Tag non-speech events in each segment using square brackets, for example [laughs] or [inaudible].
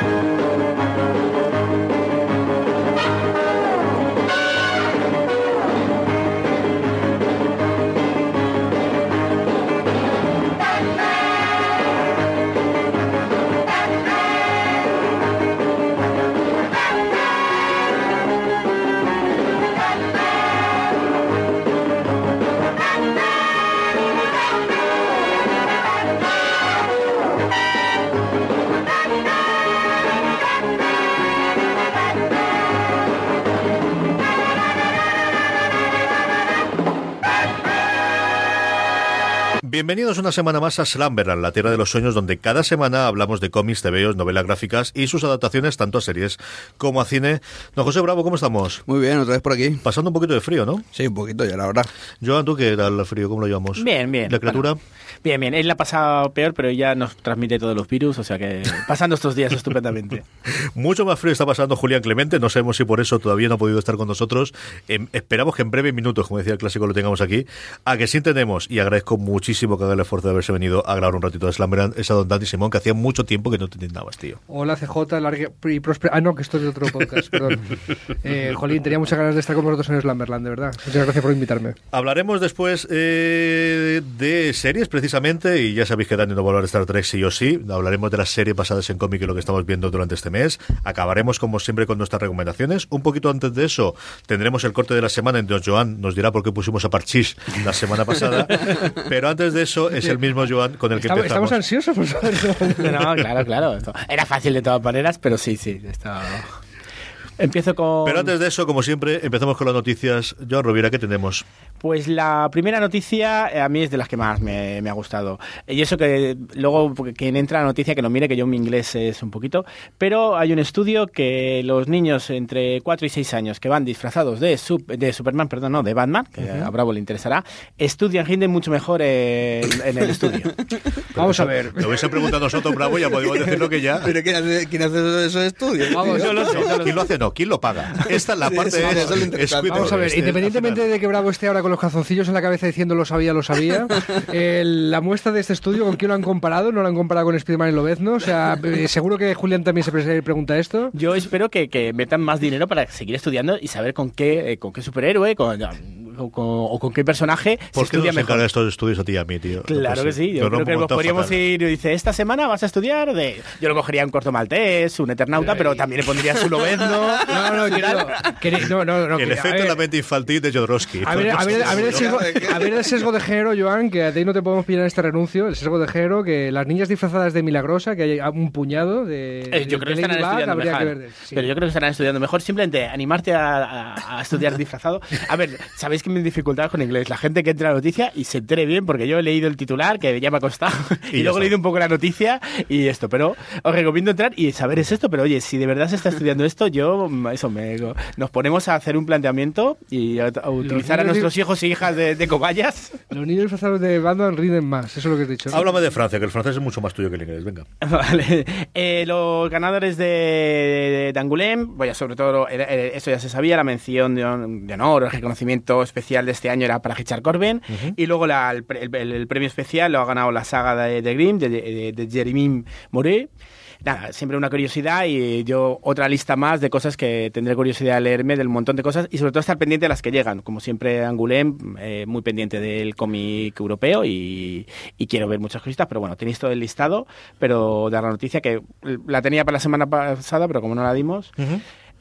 Thank you. Bienvenidos una semana más a Slumberland, la tierra de los sueños, donde cada semana hablamos de cómics, TVOs, novelas gráficas y sus adaptaciones tanto a series como a cine. Don José Bravo, ¿cómo estamos? Muy bien, otra vez por aquí. Pasando un poquito de frío, ¿no? Sí, un poquito ya, la verdad. Joan, ¿tú qué tal el frío? ¿Cómo lo llevamos? Bien, bien. ¿La criatura? Bueno, bien, bien. Él la ha pasado peor, pero ella nos transmite todos los virus, o sea que pasando estos días estupendamente. [laughs] Mucho más frío está pasando Julián Clemente, no sabemos si por eso todavía no ha podido estar con nosotros. Em, esperamos que en breves minutos, como decía el clásico, lo tengamos aquí. A que sí entendemos, y agradezco muchísimo que haga el esfuerzo de haberse venido a grabar un ratito de Slumberland, es a don Dani Simón, que hacía mucho tiempo que no te intendabas, tío. Hola CJ, larga y próspera. Ah, no, que esto es de otro podcast, perdón. [laughs] Eh, Jolín, tenía muchas ganas de estar con vosotros en Slumberland, de verdad. Muchas gracias por invitarme. Hablaremos después eh, de series, precisamente, y ya sabéis que Dani no va a hablar de Star Trek sí o sí. Hablaremos de las series basadas en cómic y lo que estamos viendo durante este mes. Acabaremos, como siempre, con nuestras recomendaciones. Un poquito antes de eso, tendremos el corte de la semana, entonces Joan nos dirá por qué pusimos a Parchís la semana pasada. [laughs] Pero antes de eso, es el mismo Joan con el que Estamos, empezamos. estamos ansiosos por saberlo. No, claro, claro. Esto Era fácil de todas maneras, pero sí, sí. Esto... Empiezo con... Pero antes de eso, como siempre, empezamos con las noticias. Joan Rovira, ¿qué tenemos? Pues la primera noticia eh, a mí es de las que más me, me ha gustado. Y eso que luego porque quien entra a la noticia que no mire, que yo mi inglés es un poquito, pero hay un estudio que los niños entre 4 y 6 años que van disfrazados de, de Superman, perdón, no, de Batman, que a Bravo le interesará, estudian rinden mucho mejor en, en el estudio. [laughs] Vamos a ver. Lo hubiese preguntado a nosotros, Bravo, ya podemos decirlo que ya. ¿Pero quién hace, quién hace esos estudios? Vamos, yo lo sé, yo lo ¿Quién lo hace? No, ¿quién lo paga? Esta es la parte sí, de eso lo intercambio. Vamos a ver, Este, independientemente de que Bravo esté ahora con los calzoncillos en la cabeza diciendo lo sabía, lo sabía, [laughs] el- la muestra de este estudio, ¿con quién lo han comparado? ¿No lo han comparado con Spiderman y Lobezno? O sea, eh, seguro que Julián también se pre- pregunta esto. Yo espero que, que metan más dinero para seguir estudiando y saber con qué, eh, con qué superhéroe con, o, con, o con qué personaje ¿Por se qué estudia mejor. estos estudios a ti y a mí, tío? Claro que sí, yo Pero creo que montado podríamos fatal. ir y dice, esta semana vas a estudiar de... Yo lo cogería un corto maltés, un eternauta, pero también le pondría su lobezno. [laughs] No, no, yo no, que- no, no, no, El que- efecto de la mente infantil de Jodorowsky. A ver, [laughs] a, ver, a, ver el sesgo, [laughs] a ver el sesgo de género, Joan, que a ti no te podemos pillar en este renuncio. El sesgo de género, que las niñas disfrazadas de Milagrosa, que hay un puñado de. Eh, yo de creo que estarán estudiando mejor. que ver. Sí. Pero yo creo que estarán estudiando mejor. Simplemente animarte a, a- a estudiar disfrazado. A ver, sabéis que mi dificultad con inglés. La gente que entre a la noticia y se entere bien, porque yo he leído el titular, que ya me ha costado, [laughs] y, ya luego he leído un poco la noticia y esto. Pero os recomiendo entrar y saber es esto. Pero oye, si de verdad se está estudiando esto, yo, eso, me, nos ponemos a hacer un planteamiento y a, a utilizar a nuestros hijos e hijas de, de cobayas. Los niños disfrazados de Batman riden más, eso es lo que has dicho. ¿no? Háblame de Francia, que el francés es mucho más tuyo que el inglés. Venga. [laughs] Vale. Eh, los ganadores de, de Angoulême, bueno, sobre todo, eso ya se sabía, la mención de, hon- de honor, el reconocimiento especial de este año era para Richard Corbin, y luego la- el, el- el premio especial lo ha ganado la saga de, de Grimm, de, de, de Jeremy Moret. nada, siempre una curiosidad y yo otra lista más de cosas que tendré curiosidad de leerme, del montón de cosas y sobre todo estar pendiente de las que llegan. Como siempre, Angoulême, eh, muy pendiente del cómic europeo y, y quiero ver muchas cositas, pero bueno, tenéis todo el listado, pero dar la noticia que la tenía para la semana pasada, pero como no la dimos.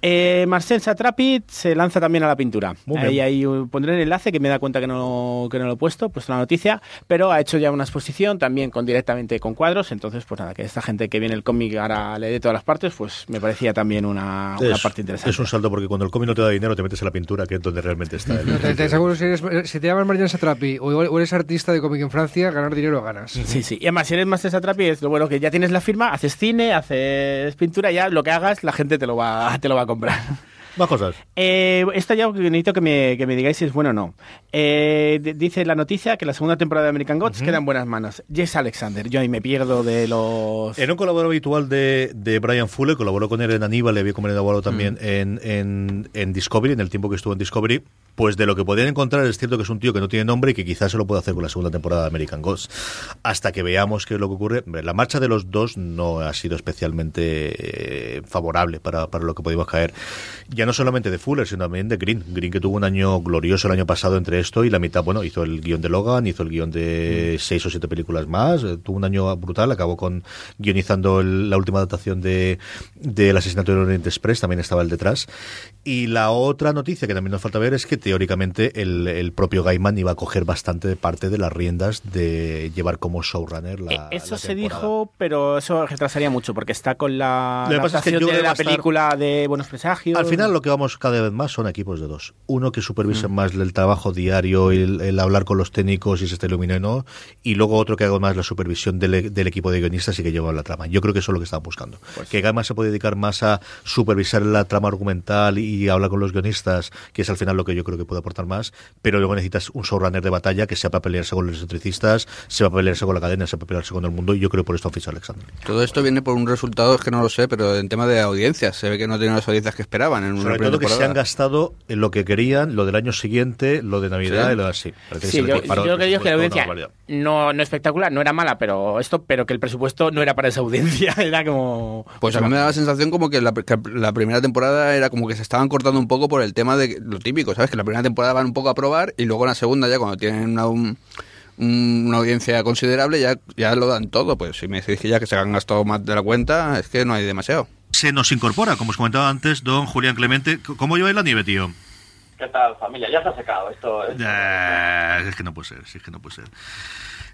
Eh, Marcel Satrapi se lanza también a la pintura. Muy Ahí, bien. ahí pondré el enlace que me da cuenta que no, que no lo he puesto, puesto la noticia, pero ha hecho ya una exposición también con directamente con cuadros, entonces pues nada, que esta gente que viene el cómic ahora le dé todas las partes, pues me parecía también una, una Es- parte interesante. Es un salto porque cuando el cómic no te da dinero te metes en la pintura, que es donde realmente está. el- Te, te aseguro, si, eres- si te llamas Marian Satrapi o, o eres artista de cómic en Francia, ganar dinero ganas. Sí, sí. Y además, si eres Master Satrapi, es lo bueno que ya tienes la firma, haces cine, haces pintura, ya lo que hagas, la gente te lo va, te lo va a comprar. [laughs] Más cosas. Eh, esto ya necesito que me, que me digáis si es bueno o no. Eh, dice la noticia que la segunda temporada de American Gods queda en buenas manos. Jess Alexander, yo ahí me pierdo de los... En un colaborador habitual de, de Brian Fuller, colaboró con él en Aníbal, le había colaborado también Mm. en, en, en Discovery, en el tiempo que estuvo en Discovery. Pues de lo que podían encontrar es cierto que es un tío que no tiene nombre y que quizás se lo puede hacer con la segunda temporada de American Gods. Hasta que veamos qué es lo que ocurre. La marcha de los dos no ha sido especialmente eh, favorable para, para lo que pudimos caer. Ya no solamente de Fuller, sino también de Green. Green que tuvo un año glorioso el año pasado entre esto y la mitad, bueno, hizo el guion de Logan, hizo el guion de seis o siete películas más. eh, Tuvo un año brutal, acabó con guionizando el- la última adaptación de del asesinato del Oriente Express, también estaba el detrás. Y la otra noticia que también nos falta ver es que teóricamente el, el propio Gaiman iba a coger bastante de parte de las riendas de llevar como showrunner la. Eh, eso la se dijo, pero eso retrasaría mucho, porque está con la Lo que pasa es que adaptación yo creo de que va la estar- película de Buenos Presagios. Al final lo que vamos cada vez más son equipos de dos. Uno que supervise Mm. más el trabajo diario, el, el hablar con los técnicos y se está iluminando, y luego otro que haga más la supervisión del, del equipo de guionistas y que lleva la trama. Yo creo que eso es lo que están buscando. Pues que Gaiman se puede dedicar más a supervisar la trama argumental y hablar con los guionistas, que es al final lo que yo creo que puede aportar más, pero luego necesitas un showrunner de batalla que sepa pelearse con los electricistas, sepa pelearse con la cadena, sepa pelearse con el mundo, y yo creo que por esto han fichado a Alexander. Todo esto viene por un resultado, es que no lo sé, pero en tema de audiencias, se ve que no tienen las audiencias que esperaban en una Sobre todo que se han gastado en lo que querían, lo del año siguiente, lo de Navidad Sí. y lo de así. Sí, yo, yo el lo que digo es que la audiencia no, no espectacular, no era mala, pero esto, pero que el presupuesto no era para esa audiencia, [laughs] era como... Pues a mí me da la sensación como que la, que la primera temporada era como que se estaban cortando un poco por el tema de lo típico, ¿sabes? Que la primera temporada van un poco a probar y luego en la segunda ya cuando tienen una, un- un- una audiencia considerable ya, ya lo dan todo. Pues si me decís que ya que se han gastado más de la cuenta, es que no hay demasiado. Se nos incorpora, como os comentaba antes, don Julián Clemente. ¿Cómo lleváis la nieve, tío? ¿Qué tal, familia? Ya se ha secado esto. esto- Eh, es que no puede ser, sí, es que no puede ser.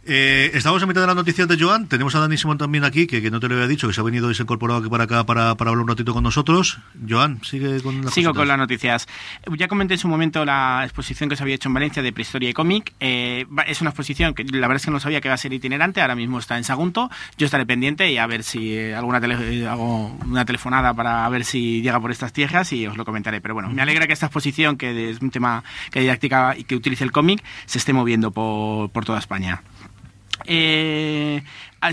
Eh, estamos en mitad de las noticias de Joan. Tenemos a Dani Simón también aquí, que, que no te lo había dicho, que se ha venido y se ha incorporado aquí para acá para, para hablar un ratito con nosotros. Joan, sigue con las Sigo cositas. con las noticias. Ya comenté en su momento la exposición que se había hecho en Valencia de prehistoria y cómic. Eh, va- es una exposición que la verdad es que no sabía que iba a ser itinerante. Ahora mismo está en Sagunto. Yo estaré pendiente y a ver si eh, alguna tele- hago una telefonada para ver si llega por estas tierras y os lo comentaré. Pero bueno, me alegra que esta exposición, que es un tema que didáctica y que utilice el cómic, se esté moviendo por, por toda España. Eh,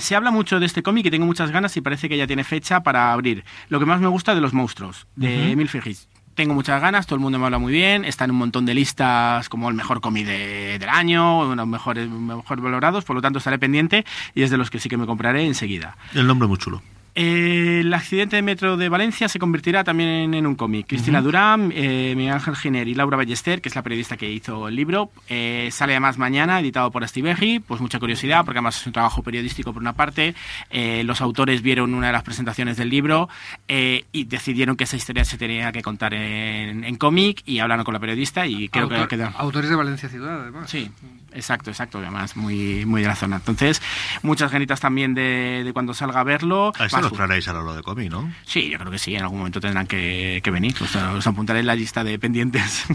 se habla mucho de este cómic y tengo muchas ganas y parece que ya tiene fecha para abrir. Lo que más me gusta de los monstruos, de Emil Ferris. Tengo muchas ganas, todo el mundo me habla muy bien, está en un montón de listas como el mejor cómic de- del año, uno de los mejores, mejor valorados, por lo tanto estaré pendiente y es de los que sí que me compraré enseguida. El nombre muy chulo. Eh, el accidente de metro de Valencia se convertirá también en un cómic. Cristina Durán, eh, Miguel Ángel Giner y Laura Ballester, que es la periodista que hizo el libro, eh, sale además mañana, editado por Astiberri, pues mucha curiosidad, porque además es un trabajo periodístico por una parte. Eh, los autores vieron una de las presentaciones del libro eh, y decidieron que esa historia se tenía que contar en, en cómic y hablaron con la periodista y creo Autor- que quedó. Autores de Valencia Ciudad, además. Sí, exacto, exacto, además muy, muy de la zona. Entonces, muchas ganitas también de, de cuando salga a verlo. A este Más lo traeréis a hora de cómic, ¿no? Sí, yo creo que sí, en algún momento tendrán que, que venir. Os, os apuntaré en la lista de pendientes. [laughs]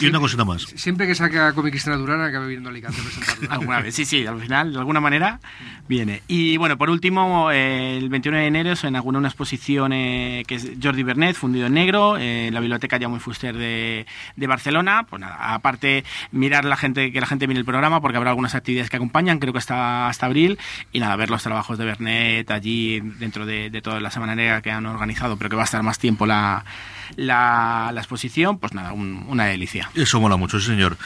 Y una cosita más. Siempre que saca cómic Cristina Durán acabe viniendo a Alicante a presentarlo. [laughs] alguna vez, sí, sí, al final, de alguna manera, viene. Y bueno, por último, eh, el 21 de enero se inauguró una exposición eh, que es Jordi Bernet, fundido en negro, eh, en la biblioteca Jaume Fuster de, de Barcelona. Pues nada, aparte, mirar la gente, que la gente mire el programa, porque habrá algunas actividades que acompañan, creo que hasta, hasta abril. Y nada, ver los trabajos de Bernet allí dentro de, de toda la semana negra que han organizado, pero que va a estar más tiempo la, la, la exposición, pues nada, un- una delicia. Eso mola mucho, sí, señor.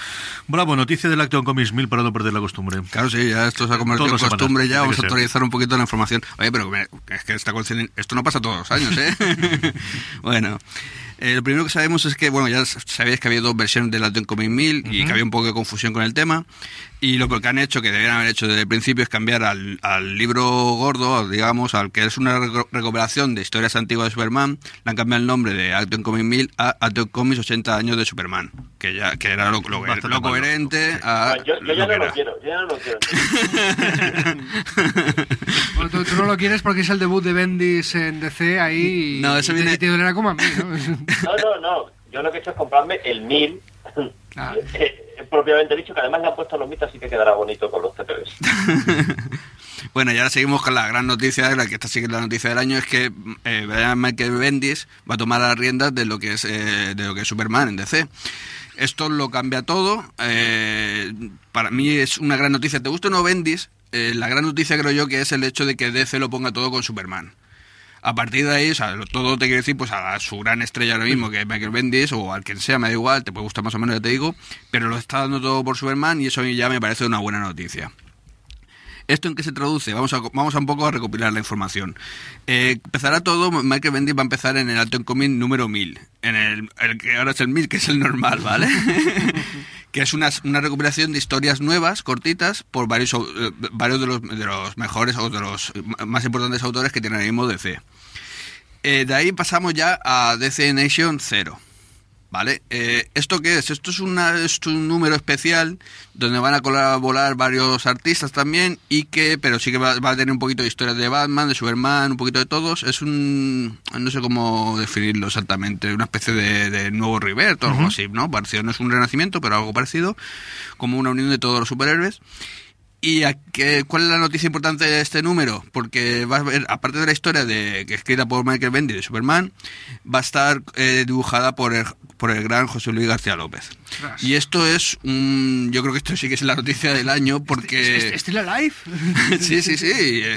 Bravo, noticia del Action Comics 1000 para no perder la costumbre. Claro, sí, ya esto se ha convertido en costumbre semanas, ya, vamos a actualizar un poquito la información. Oye, pero es que esta esto no pasa todos los años, ¿eh? [laughs] [laughs] bueno, eh, lo primero que sabemos es que, bueno, ya sabéis que había dos versiones del Atom Comic 1000 y que había un poco de confusión con el tema. Y lo que han hecho, que deberían haber hecho desde el principio, es cambiar al, al libro gordo, digamos, al que es una recuperación de historias antiguas de Superman, le han cambiado el nombre de Atom Comic 1000 a Atom Comics 80 años de Superman, que ya que era lo, lo- lo más coherente a No, yo, yo ya lo no lo quiero, yo ya no lo quiero. [laughs] [laughs] Bueno, tú, tú no lo quieres porque es el debut de Bendis en DC ahí y, No, eso y te- viene- y te dolerá como a mí, ¿no? [laughs] No, no, no. Yo lo que he hecho es comprarme el 1000. Ah. [laughs] eh, propiamente dicho, que además le han puesto los mitos, así que quedará bonito con los TPBs. [laughs] Bueno, y ahora seguimos con la gran noticia, la que esta sí que es la noticia del año, es que eh, Brian Michael Bendis va a tomar las riendas de lo que es eh, de lo que es Superman en DC. Esto lo cambia todo. eh, para mí es una gran noticia. ¿Te gusta o no Bendis? Eh, la gran noticia creo yo que es el hecho de que DC lo ponga todo con Superman. A partir de ahí, o sea, todo te quiere decir pues a su gran estrella ahora mismo, que es Michael Bendis, o al quien sea, me da igual, te puede gustar más o menos, ya te digo, pero lo está dando todo por Superman y eso a ya me parece una buena noticia. ¿Esto en qué se traduce? Vamos a, vamos a un poco a recopilar la información. Eh, empezará todo, Michael Bendis va a empezar en el Alton Comic número 1000, en el, el que ahora es el 1000, que es el normal, ¿vale? [laughs] que es una, una recopilación de historias nuevas, cortitas, por varios, eh, varios de, los, de los mejores o de los más importantes autores que tiene ahora mismo DC. Eh, de ahí pasamos ya a DC Nation 0. ¿Vale? Eh, ¿Esto qué es? Esto es, una, es un número especial donde van a colaborar varios artistas también y que, pero sí que va, va a tener un poquito de historias de Batman, de Superman, un poquito de todos. Es un, no sé cómo definirlo exactamente, una especie de, de nuevo Rivert o algo así, ¿no? Parecido, no es un renacimiento, pero algo parecido, como una unión de todos los superhéroes. ¿Y a qué- cuál es la noticia importante de este número? Porque va a ver, aparte de la historia de que es escrita por Michael Bendy de Superman, va a estar eh, dibujada por el, por el gran José Luis García López. Y esto es un... Yo creo que esto sí que es la noticia del año porque... ¿Still Alive? [laughs] Sí, sí, sí.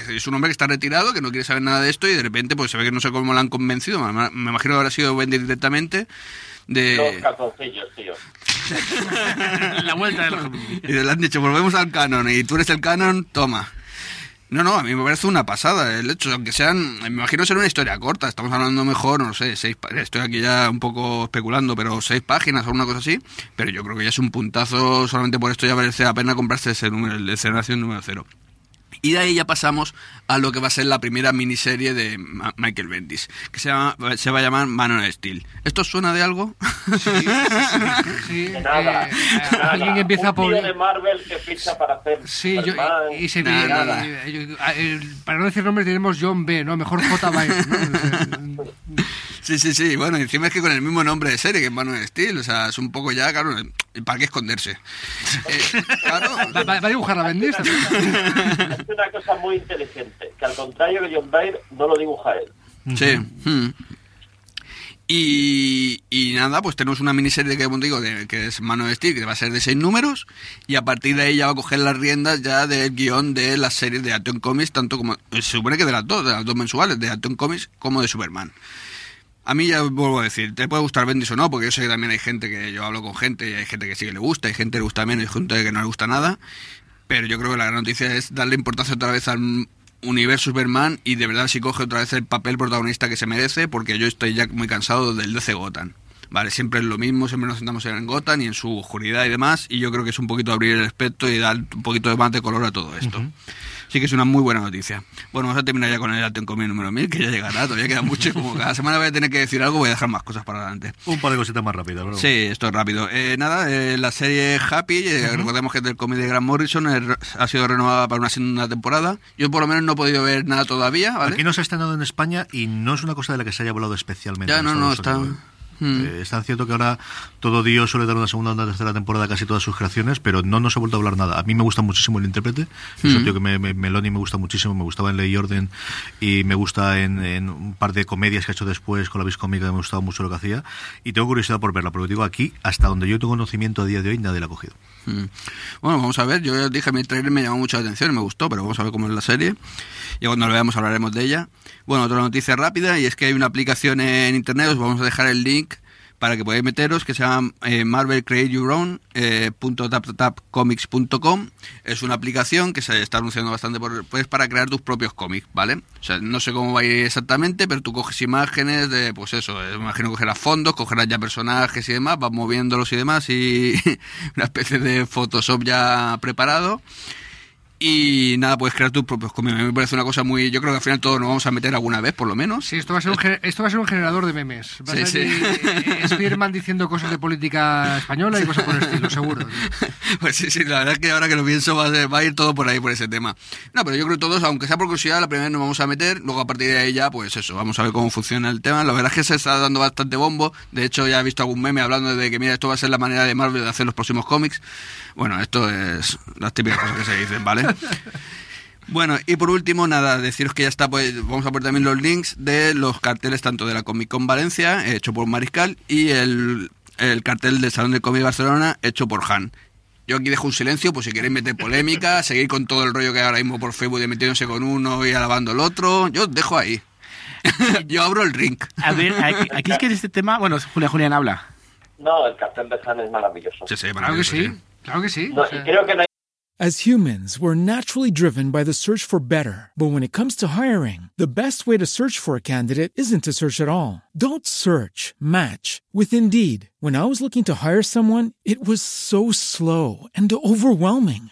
Es un hombre que está retirado, que no quiere saber nada de esto y de repente pues se ve que no sé cómo lo han convencido. Me, me imagino que habrá sido Bendy directamente. Los De, calzoncillos, tío. [laughs] la vuelta del y le han dicho, volvemos al canon y tú eres el canon, toma. No, no, a mí me parece una pasada el hecho, aunque sean, me imagino ser una historia corta, estamos hablando mejor, no sé, seis, estoy aquí ya un poco especulando, pero seis páginas o una cosa así, pero yo creo que ya es un puntazo, solamente por esto ya merece la pena comprarse ese número, el de Generación número cero. Y de ahí ya pasamos a lo que va a ser la primera miniserie de Ma- Michael Bendis, que se, llama, se va a llamar Man of Steel. ¿Esto suena de algo? Sí, De nada. eh, nada. alguien empieza Un por... tío de Marvel que ficha para hacer. Sí, yo, y, y se Nada, y- nada. y- y- eh, para no decir nombres tenemos John B, ¿no? Mejor J. Byron, ¿no? [laughs] Sí, sí, sí. Bueno, encima es que con el mismo nombre de serie, que es Man Steel. O sea, es un poco ya, claro, ¿para qué esconderse? Eh, claro. va, va- va a dibujar la Bendis también. Es una cosa muy inteligente, que al contrario que John Byrne no lo dibuja él. Sí. mm. Y, y nada, pues tenemos una miniserie que, como digo, de- que es Man of Steel, que va a ser de seis números, y a partir de ahí ya va a coger las riendas ya del guion de las series de Atom Comics, tanto como, se supone que de las dos, de las dos mensuales, de Atom Comics como de Superman. A mí ya vuelvo a decir, te puede gustar Bendis o no, porque yo sé que también hay gente que yo hablo con gente y hay gente que sí que le gusta, hay gente que le gusta menos y gente que no le gusta nada. Pero yo creo que la gran noticia es darle importancia otra vez al universo Superman y de verdad si coge otra vez el papel protagonista que se merece, porque yo estoy ya muy cansado del DC Gotham. Vale, siempre es lo mismo, siempre nos sentamos en Gotham y en su oscuridad y demás, y yo creo que es un poquito abrir el espectro y dar un poquito de más de color a todo esto. Sí que es una muy buena noticia. Bueno, vamos a terminar ya con el Atom Comic número 1000, que ya llegará, todavía queda mucho, y como cada semana voy a tener que decir algo, voy a dejar más cosas para adelante. Un par de cositas más rápidas, ¿no? Sí, esto es rápido. Eh, nada, eh, la serie Happy, eh, recordemos que es del cómic de Grant Morrison, eh, ha sido renovada para una segunda temporada. Yo por lo menos no he podido ver nada todavía, ¿vale? Aquí no se ha estrenado en España y no es una cosa de la que se haya hablado especialmente. ya, no, no, está... Mm. Eh, es tan cierto que ahora todo Dios suele dar una segunda o una tercera temporada a casi todas sus creaciones, pero no nos ha vuelto a hablar nada. A mí me gusta muchísimo el intérprete. Es un Mm. tío que me, me- Meloni me gusta muchísimo, me gustaba en Ley y Orden y me gusta en, en un par de comedias que ha hecho después con la Viscómica, me ha gustado mucho lo que hacía. Y tengo curiosidad por verla, porque digo, aquí, hasta donde yo tengo conocimiento a día de hoy, nadie la ha cogido. Mm. Bueno, vamos a ver. Yo ya dije, mi trailer me llamó mucho la atención, me gustó, pero vamos a ver cómo es la serie. Y cuando lo veamos hablaremos de ella. Bueno, otra noticia rápida, y es que hay una aplicación en internet, os vamos a dejar el link para que podáis meteros, que se llama eh, Marvel Create Your Own, eh, comics.com. Es una aplicación que se está anunciando bastante por, pues para crear tus propios cómics, ¿vale? O sea, no sé cómo va a ir exactamente, pero tú coges imágenes de, pues eso, eh, imagino cogerás fondos, cogerás ya personajes y demás, vas moviéndolos y demás, y [laughs] una especie de Photoshop ya preparado. Y nada, puedes crear tus propios cómics. Me parece una cosa muy. Yo creo que al final todos nos vamos a meter alguna vez, por lo menos. Sí, esto va a ser un, esto va a ser un generador de memes. Va Sí, a ser sí. eh, Spearman diciendo cosas de política española y cosas por el estilo, seguro. [laughs] Pues sí, sí, la verdad es que ahora que lo pienso va a, ser- va a ir todo por ahí, por ese tema. No, pero yo creo que todos, aunque sea por curiosidad, la primera vez nos vamos a meter, luego a partir de ahí ya, pues eso, vamos a ver cómo funciona el tema. La verdad es que se está dando bastante bombo. De hecho, ya he visto algún meme hablando de que, mira, esto va a ser la manera de Marvel de hacer los próximos cómics. Bueno, esto es las típicas cosas que se dicen, ¿vale? [laughs] Bueno, y por último, nada, deciros que ya está, pues vamos a poner también los links de los carteles tanto de la Comic Con Valencia, hecho por Mariscal, y el, el cartel del Salón del Cómic Barcelona, hecho por Han. Yo aquí dejo un silencio, pues si queréis meter polémica, [laughs] seguir con todo el rollo que hay ahora mismo por Facebook de metiéndose con uno y alabando al otro, yo os dejo ahí. [laughs] yo abro el ring. A ver, aquí, aquí es que de este tema, bueno, Julia Julián habla. No, el cartel de Han es maravilloso. Sí, sí, Claro que maravilloso, sí, claro que sí. No, O y sea, creo que no hay As humans, we're naturally driven by the search for better. But when it comes to hiring, the best way to search for a candidate isn't to search at all. Don't search, match with Indeed. When I was looking to hire someone, it was so slow and overwhelming.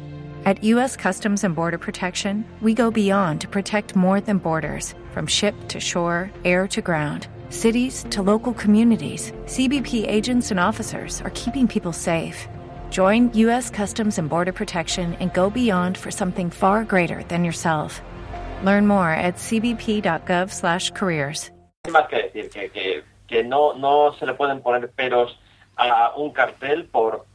At U.S. Customs and Border Protection, we go beyond to protect more than borders from ship to shore, air to ground. Cities to local communities, CBP agents and officers are keeping people safe. Join U.S. Customs and Border Protection and go beyond for something far greater than yourself. Learn more at cbp.gov/careers. que decir, que, que, que no, no se le pueden poner peros a un cartel por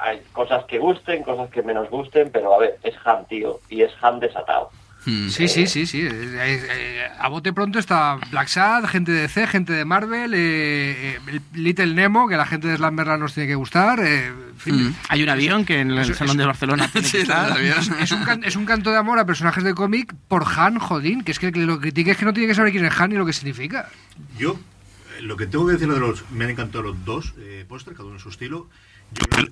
hay cosas que gusten, cosas que menos gusten, pero a ver, es Han, tío, y es Han desatado. Hmm. Sí, sí, sí, sí. Eh, eh, a bote pronto está Black Sad, gente de DC, gente de Marvel, eh, eh, Little Nemo, que la gente de Slamberland nos tiene que gustar. eh, en fin. Mm. Hay un avión que en el Salón de Barcelona tiene [laughs] que Sí, verdad, [laughs] Es un, can- es un canto de amor a personajes de cómic por Han Jodín, que es que lo que critique es que no tiene que saber quién es Han y lo que significa. Yo, lo que tengo que decir de los. Me han encantado los dos eh, pósters, cada uno en su estilo.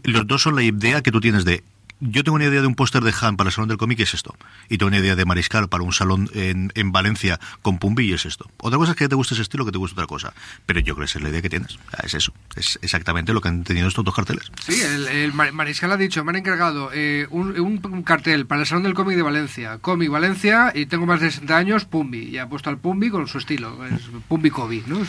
Los dos son la idea que tú tienes de. Yo tengo una idea de un póster de Han para el Salón del Cómic y es esto. Y tengo una idea de Mariscal para un salón en, en Valencia con Pumbi y es esto. Otra cosa es que te guste ese estilo que te guste otra cosa. Pero yo creo que esa es la idea que tienes. Es eso. Es exactamente lo que han tenido estos dos carteles. Sí, el, el Mar- Mariscal ha dicho, me han encargado eh, un, cartel para el Salón del Cómic de Valencia, Cómic Valencia, y tengo más de 60 años, Pumbi. Y ha puesto al Pumbi con su estilo, es Pumbi Kobe, ¿no?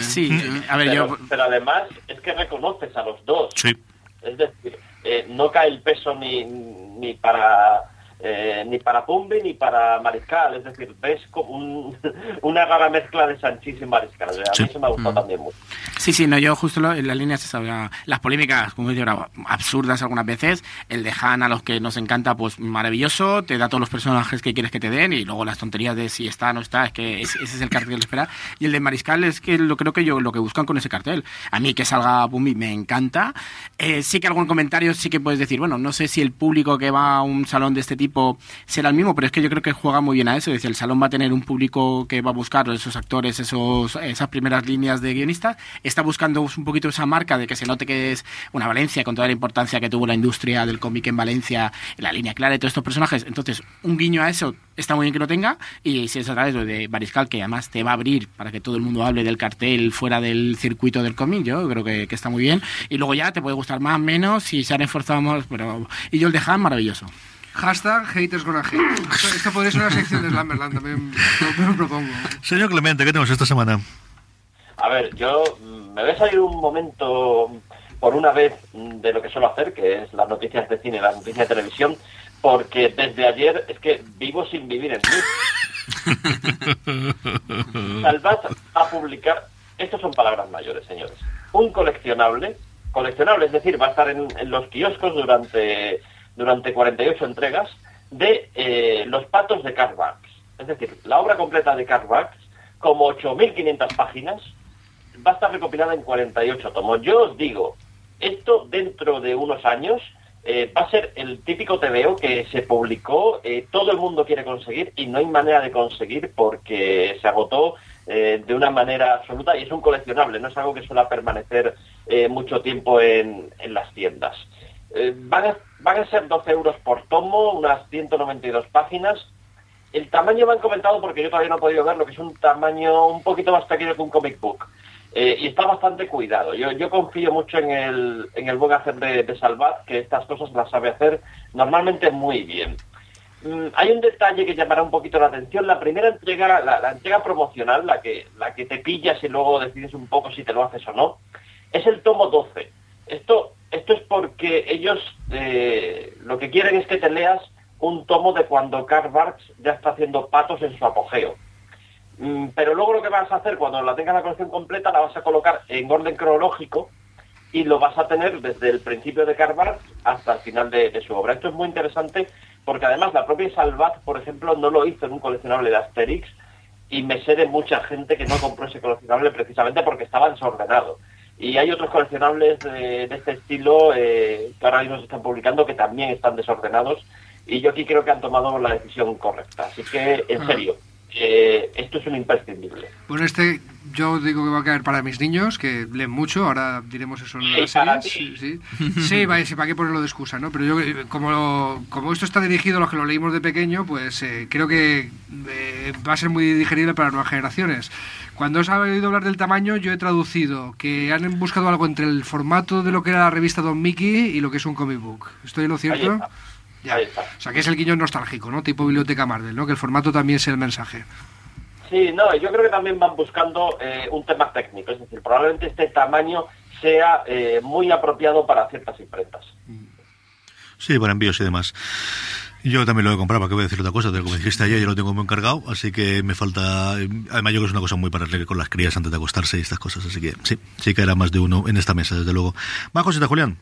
Sí, a ver, Pero, yo... pero además es que reconoces a los dos. Sí. Es decir, eh, no cae el peso ni, ni para eh, ni para Pumbi ni para Mariscal. Es decir, ves como un- [laughs] una rara mezcla de Sanchís y Mariscal. A mí eso me ha gustado también mucho. Sí, sí, no, yo justo lo- en las líneas esas, la- las polémicas, como he dicho ahora, absurdas algunas veces, el de Han a los que nos encanta, pues maravilloso, te da todos los personajes que quieres que te den y luego las tonterías de si está o no está, es que es- ese es el cartel que espera. Y el de Mariscal es que lo creo que yo lo que buscan con ese cartel. A mí que salga Bumbi me encanta. Eh, sí que algún comentario sí que puedes decir, bueno, no sé si el público que va a un salón de este tipo tipo será el mismo, pero es que yo creo que juega muy bien a eso. Es decir, el salón va a tener un público que va a buscar esos actores, esos, esas primeras líneas de guionistas. Está buscando un poquito esa marca de que se note que es una Valencia con toda la importancia que tuvo la industria del cómic en Valencia, la línea clara de todos estos personajes. Entonces, un guiño a eso está muy bien que lo tenga. Y si es a través de Bariscal, que además te va a abrir para que todo el mundo hable del cartel fuera del circuito del cómic, yo creo que, que está muy bien. Y luego ya te puede gustar más, menos, si se han esforzado más, pero... Y yo el de Han, maravilloso. Hashtag haters gonna hate. Esto, esto podría ser una sección de Slammerland, también lo, lo propongo. Señor Clemente, ¿qué tenemos esta semana? A ver, yo mm, me voy a salir un momento por una vez mm, de lo que suelo hacer, que es las noticias de cine, las noticias de televisión, porque desde ayer es que vivo sin vivir en mí. [laughs] Salvat a publicar, estos son palabras mayores, señores, un coleccionable, coleccionable, es decir, va a estar en, en los kioscos durante, durante 48 entregas, de eh, Los patos de Karl. Es decir, la obra completa de Karl como 8.500 páginas, va a estar recopilada en 48 tomos. Yo os digo, esto dentro de unos años eh, va a ser el típico TVO que se publicó, eh, todo el mundo quiere conseguir y no hay manera de conseguir porque se agotó de una manera absoluta y es un coleccionable, no es algo que suele permanecer mucho tiempo en, las tiendas. Van, van a ser 12 euros por tomo, unas 192 páginas. El tamaño me han comentado porque yo todavía no he podido ver lo que es un tamaño un poquito más pequeño que un comic book. Eh, y está bastante cuidado. Yo, yo confío mucho en el, en el buen hacer de, de Salvat, que estas cosas las sabe hacer normalmente muy bien. Mm, hay un detalle que llamará un poquito la atención. La primera entrega, la, la entrega promocional, la que, la que te pillas y luego decides un poco si te lo haces o no, es el tomo 12. Esto, esto es porque ellos eh, lo que quieren es que te leas un tomo de cuando Karl Barks ya está haciendo patos en su apogeo. Mm, pero luego lo que vas a hacer cuando la tengas la colección completa la vas a colocar en orden cronológico y lo vas a tener desde el principio de Karl Barks hasta el final de, de su obra. Esto es muy interesante porque además la propia Salvat, por ejemplo, no lo hizo en un coleccionable de Asterix y me sé de mucha gente que no compró ese coleccionable precisamente porque estaba desordenado. Y hay otros coleccionables de, de este estilo eh, que ahora mismo se están publicando que también están desordenados y yo aquí creo que han tomado la decisión correcta. Así que, en Ah. serio, eh, esto es un imprescindible. Bueno, este yo digo que va a caer para mis niños, que leen mucho, ahora diremos eso en Sí, las series. Sí, sí. Sí, vaya, sí, para qué ponerlo de excusa, ¿no? Pero yo, como, como esto está dirigido a los que lo leímos de pequeño, pues eh, creo que eh, va a ser muy digerible para nuevas generaciones. Cuando os ha oído hablar del tamaño, yo he traducido que han buscado algo entre el formato de lo que era la revista Don Mickey y lo que es un comic book. ¿Estoy en lo cierto? Ya. O sea, que es el guiño nostálgico, ¿no? Tipo biblioteca Marvel, ¿no? Que el formato también sea el mensaje. Sí, no, yo creo que también van buscando eh, un tema técnico, es decir, probablemente este tamaño sea eh, muy apropiado para ciertas imprentas. Sí, para envíos y demás. Yo también lo he comprado, ¿para qué voy a decir otra cosa? Como dijiste ayer, yo lo tengo muy encargado, así que me falta... Además, yo creo que es una cosa muy para leer con las crías antes de acostarse y estas cosas, así que sí, sí que era más de uno en esta mesa, desde luego. Más cosita, Julián.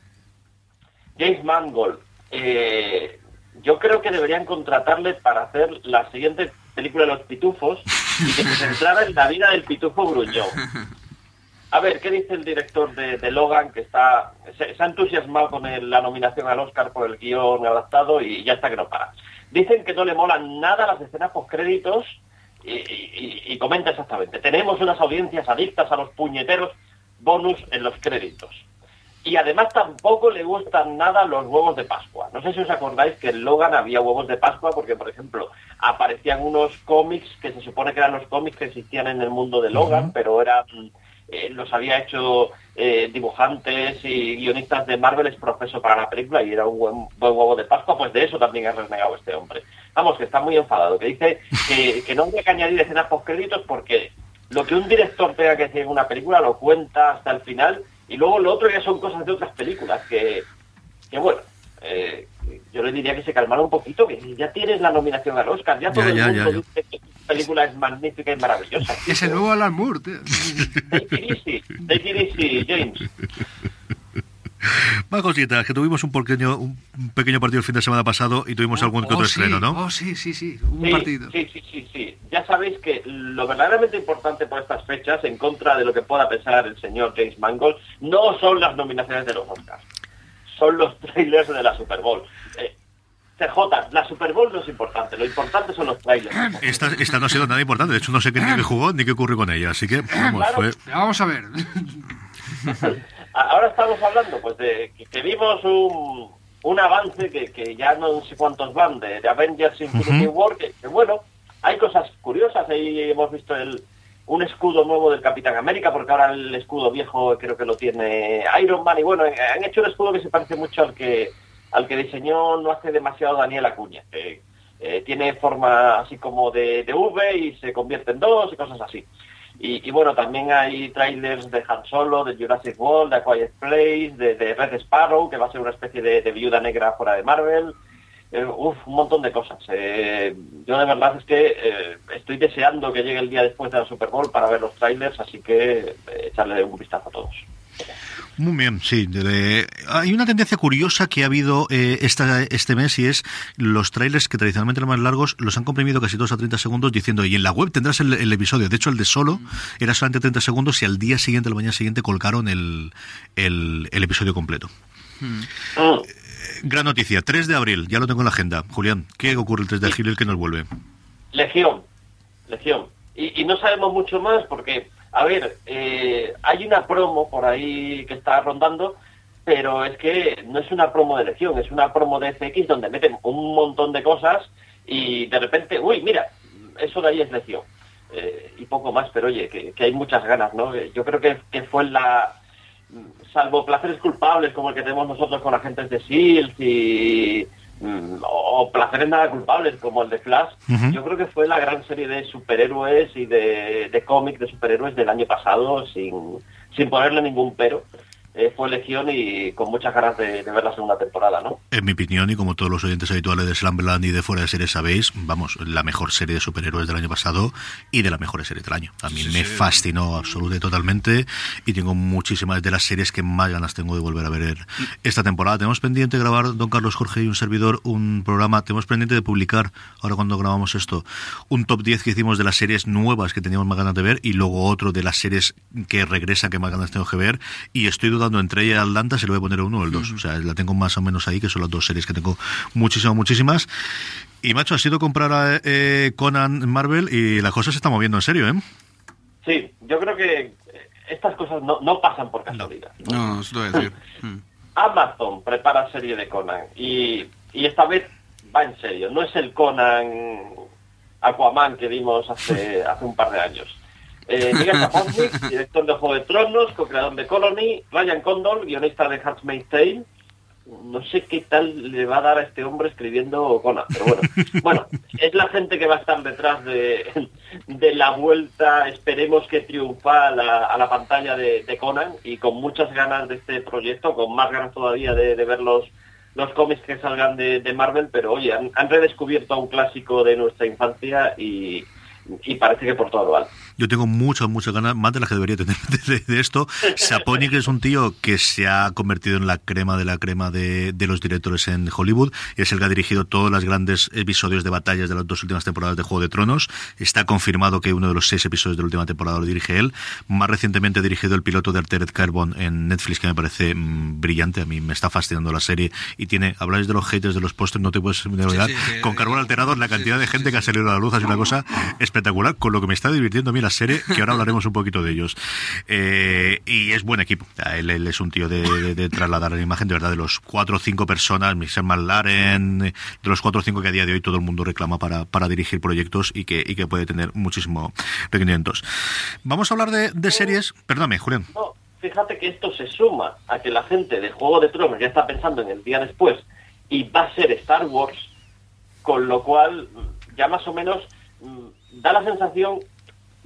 James Mangold, eh, yo creo que deberían contratarle para hacer la siguiente película de los pitufos y que se centrara en la vida del pitufo gruñón. A ver, ¿qué dice el director de, de Logan que está se, se ha entusiasmado con el- la nominación al Oscar por el guion adaptado y ya está que no para? Dicen que no le molan nada las escenas postcréditos y, y- y comenta exactamente. Tenemos unas audiencias adictas a los puñeteros bonus en los créditos. Y además tampoco le gustan nada los huevos de Pascua. No sé si os acordáis que en Logan había huevos de Pascua porque, por ejemplo, aparecían unos cómics que se supone que eran los cómics que existían en el mundo de Logan, pero eran eh, los había hecho eh, dibujantes y guionistas de Marvel es profeso para la película y era un buen, buen huevo de Pascua, pues de eso también ha renegado este hombre. Vamos, que está muy enfadado, que dice que, que no había que añadir escenas postcréditos porque lo que un director tenga que decir en una película lo cuenta hasta el final y luego lo otro ya son cosas de otras películas que, que bueno, eh, yo le diría que se calmara un poquito, que ya tienes la nominación al Oscar, ya todo Ya, el ya, mundo ya, ya. dice que tu película es magnífica y maravillosa. Es el nuevo Alan Moore, tío. Take it easy, take it easy, James. Más cositas, que tuvimos un pequeño, un pequeño partido el fin de semana pasado y tuvimos algún que Oh, otro sí, estreno, ¿no? Oh, sí, sí, sí. Un Sí, partido. sí, sí, sí, sí. Ya sabéis que lo verdaderamente importante por estas fechas, en contra de lo que pueda pensar el señor James Mangold, no son las nominaciones de los Oscars, son los [laughs] trailers de la Super Bowl. Eh, CJ, la Super Bowl no es importante, lo importante son los trailers. Esta, esta no ha sido nada importante, de hecho no sé qué, ni qué jugó ni qué ocurrió con ella, así que vamos, Claro. fue... Vamos a ver. [laughs] Ahora estamos hablando pues de que, que vimos un, un avance que, que ya no sé cuántos van de, de Avengers Infinity War, que, que bueno, hay cosas curiosas, ahí hemos visto el un escudo nuevo del Capitán América, porque ahora el escudo viejo creo que lo tiene Iron Man, y bueno, han hecho un escudo que se parece mucho al que al que diseñó no hace demasiado Daniel Acuña, eh, tiene forma así como de, de V y se convierte en dos y cosas así. Y, bueno, también hay trailers de Han Solo, de Jurassic World, de A Quiet Place, de, Red Sparrow, que va a ser una especie de viuda negra fuera de Marvel. Eh, uf, un montón de cosas. Eh, yo de verdad es que eh, estoy deseando que llegue el día después de la Super Bowl para ver los trailers, así que eh, echarle un vistazo a todos. Muy bien, sí. hay una tendencia curiosa que ha habido eh, esta, este mes y es los trailers que tradicionalmente eran más largos los han comprimido casi todos a 30 segundos diciendo y en la web tendrás el, el episodio. De hecho, el de solo era solamente 30 segundos y al día siguiente, la mañana siguiente, colgaron el, el, el episodio completo. Mm. Gran noticia, 3 de abril, ya lo tengo en la agenda. Julián, ¿qué ocurre el 3 de abril que nos vuelve? Legión, Legión. Y, y no sabemos mucho más porque, a ver, eh, hay una promo por ahí que está rondando, pero es que no es una promo de Legión, es una promo de FX donde meten un montón de cosas y de repente, uy, mira, eso de ahí es Legión. Eh, y poco más, pero oye, que, que hay muchas ganas, ¿no? Yo creo que, que fue la, salvo placeres culpables como el que tenemos nosotros con agentes de SEALs y mm, o placeres nada culpables como el de Flash, yo creo que fue la gran serie de superhéroes y de, de cómic de superhéroes del año pasado sin, sin ponerle ningún pero. Eh, fue Legión y con muchas ganas de, de ver la segunda temporada, ¿no? En mi opinión, y como todos los oyentes habituales de Slamberland y de fuera de series sabéis, vamos, la mejor serie de superhéroes del año pasado y de las mejores series del año. A mí me fascinó absolutamente y totalmente y tengo muchísimas de las series que más ganas tengo de volver a ver esta temporada. Tenemos pendiente de grabar, don Carlos Jorge y un servidor, un programa, tenemos pendiente de publicar, ahora cuando grabamos esto, un top 10 que hicimos de las series nuevas que teníamos más ganas de ver y luego otro de las series que regresan que más ganas tengo que ver y estoy dudando entre ella y Atlanta se le voy a poner uno o el dos. O sea, la tengo más o menos ahí, que son las dos series que tengo muchísimas, muchísimas. Y macho, ha sido comprar a eh, Conan Marvel y la cosa se está moviendo en serio, ¿eh? Sí, yo creo que eh, estas cosas no, no pasan por casualidad. No, eso te voy a decir. [laughs] Amazon prepara serie de Conan y, y esta vez va en serio. No es el Conan Aquaman que vimos hace, hace un par de años. Eh, Miguel Saponic, director de Juego de Tronos, co-creador de Colony, Ryan Condon, guionista de Handmaid's Tale. No sé qué tal le va a dar a este hombre escribiendo Conan, pero bueno. [laughs] Bueno, es la gente que va a estar detrás de, de la vuelta, esperemos que triunfa a la, a la pantalla de, de Conan y con muchas ganas de este proyecto, con más ganas todavía de, de ver los, los cómics que salgan de, de Marvel, pero oye, han, han redescubierto a un clásico de nuestra infancia y, y parece que por todo lo alto. Yo tengo muchas, muchas ganas, más de las que debería tener [laughs] de, de esto. Saponic es un tío que se ha convertido en la crema de la crema de, de los directores en Hollywood. Es el que ha dirigido todos los grandes episodios de batallas de las dos últimas temporadas de Juego de Tronos. Está confirmado que uno de los seis episodios de la última temporada lo dirige él. Más recientemente ha dirigido el piloto de Altered Carbon en Netflix, que me parece mm, brillante. A mí me está fascinando la serie. Y tiene, habláis de los haters de los pósters, no te puedes olvidar. sí, que- Con Carbón Alterado, la cantidad de gente que ha salido a la luz sido una cosa espectacular, con lo que me está divirtiendo a mí la serie, que ahora hablaremos un poquito de ellos. Eh, y es buen equipo. Él, él es un tío de, de- de trasladar la imagen, de verdad, de los cuatro o cinco personas, Michel Laren, de los cuatro o cinco que a día de hoy todo el mundo reclama para, para dirigir proyectos y que, y que puede tener muchísimo requerimientos. Vamos a hablar de, de series. Perdóname, Julián. No, fíjate que esto se suma a que la gente de Juego de Tronos ya está pensando en el día después y va a ser Star Wars, con lo cual ya más o menos mm, da la sensación,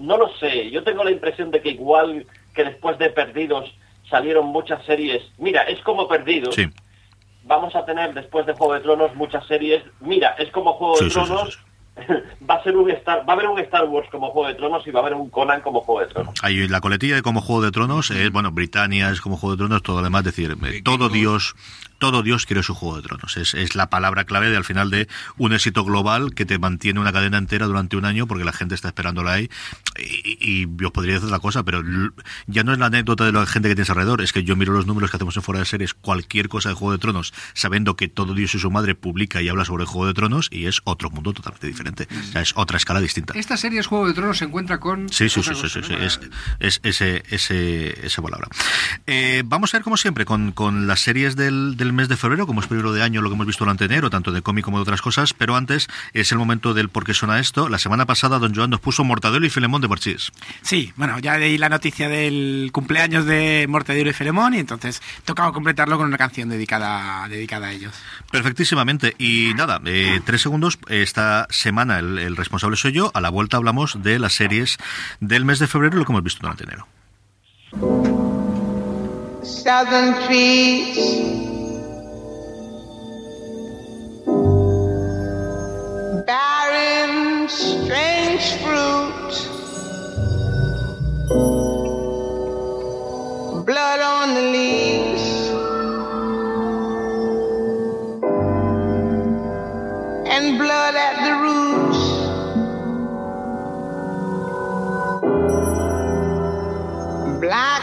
no lo sé, yo tengo la impresión de que igual que después de Perdidos salieron muchas series, mira, es como Perdidos, Sí. vamos a tener después de Juego de Tronos muchas series, mira, es como Juego Sí, de sí, sí, Tronos, sí, [laughs] va a ser un Star, va a haber un Star Wars como Juego de Tronos y va a haber un Conan como Juego de Tronos. Hay la coletilla de como Juego de Tronos, es, bueno, Britannia es como Juego de Tronos, todo lo demás, es decir, todo Dios todo Dios quiere su Juego de Tronos. Es, es la palabra clave de al final de un éxito global que te mantiene una cadena entera durante un año porque la gente está esperándola ahí. Y, y, y os podría decir otra cosa, pero ya no es la anécdota de la gente que tienes alrededor, es que yo miro los números que hacemos en Fuera de Series, cualquier cosa de Juego de Tronos, sabiendo que todo Dios y su madre publica y habla sobre el Juego de Tronos y es otro mundo totalmente diferente. O sea, es otra escala distinta. Esta serie es Juego de Tronos se encuentra con... Sí, sí, sí, sí, sí, sí, es, es ese, ese, esa palabra. Eh, vamos a ver, como siempre, con, con las series del, del mes de febrero, como es primero de año, lo que hemos visto durante enero, tanto de cómic como de otras cosas, pero antes es el momento del por qué suena esto. La semana pasada, Don Joan nos puso Mortadelo y Filemón de Parchís. Sí, bueno, ya leí la noticia del cumpleaños de Mortadelo y Filemón y entonces tocaba completarlo con una canción dedicada, dedicada a ellos. Perfectísimamente. Y nada, eh, tres segundos. Esta semana el, el responsable soy yo. A la vuelta hablamos de las series del mes de febrero, lo que hemos visto durante enero. Southern trees. Strange fruit. Blood on the leaves. And blood at the roots. Black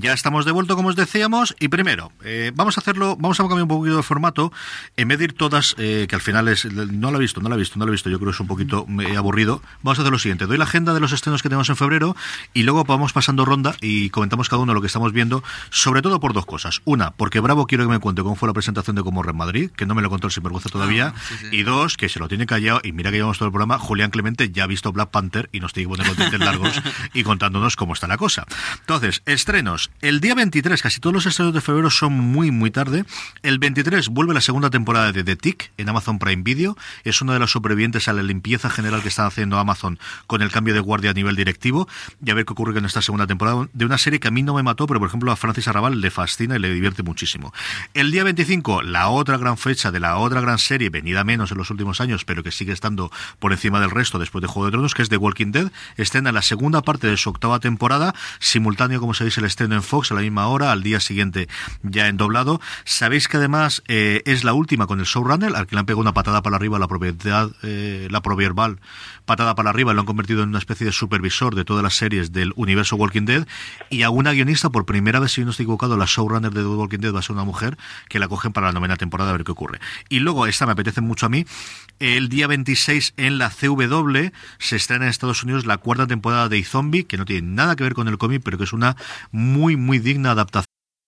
Ya estamos de vuelta, como os decíamos, y primero, eh, vamos a hacerlo, vamos a cambiar un poquito de formato, en vez de ir todas, eh, que al final es, no la he visto, no la he visto, no la he visto, yo creo que es un poquito eh, aburrido, vamos a hacer lo siguiente, doy la agenda de los estrenos que tenemos en febrero, y luego vamos pasando ronda y comentamos cada uno lo que estamos viendo, sobre todo por dos cosas. Una, porque Bravo quiero que me cuente cómo fue la presentación de Comorra en Madrid, que no me lo contó el sinvergüenza todavía, y dos, que se lo tiene callado, y mira que llevamos todo el programa, Julián Clemente ya ha visto Black Panther y nos tiene que poner los dientes largos [laughs] y contándonos cómo está la cosa. Entonces, estrenos. El día 23, casi todos los estrenos de febrero son muy, muy tarde. El 23 vuelve la segunda temporada de The Tick en Amazon Prime Video. Es uno de los sobrevivientes a la limpieza general que están haciendo Amazon con el cambio de guardia a nivel directivo. Y a ver qué ocurre con esta segunda temporada de una serie que a mí no me mató, pero por ejemplo a Francis Arrabal le fascina y le divierte muchísimo. El día 25, la otra gran fecha de la otra gran serie, venida menos en los últimos años, pero que sigue estando por encima del resto después de Juego de Tronos, que es The Walking Dead. Estrena la segunda parte de su octava temporada, simultáneo, como sabéis, el estreno en Fox a la misma hora, al día siguiente ya en doblado. Sabéis que además eh, es la última con el showrunner, al que le han pegado una patada para arriba la propiedad, eh, la proverbal patada para arriba, lo han convertido en una especie de supervisor de todas las series del universo Walking Dead, y a una guionista, por primera vez, si no estoy equivocado, la showrunner de The Walking Dead va a ser una mujer, que la cogen para la novena temporada a ver qué ocurre. Y luego, esta me apetece mucho a mí, el día 26 en la CW se estrena en Estados Unidos la cuarta temporada de Zombie, que no tiene nada que ver con el cómic, pero que es una muy, muy digna adaptación.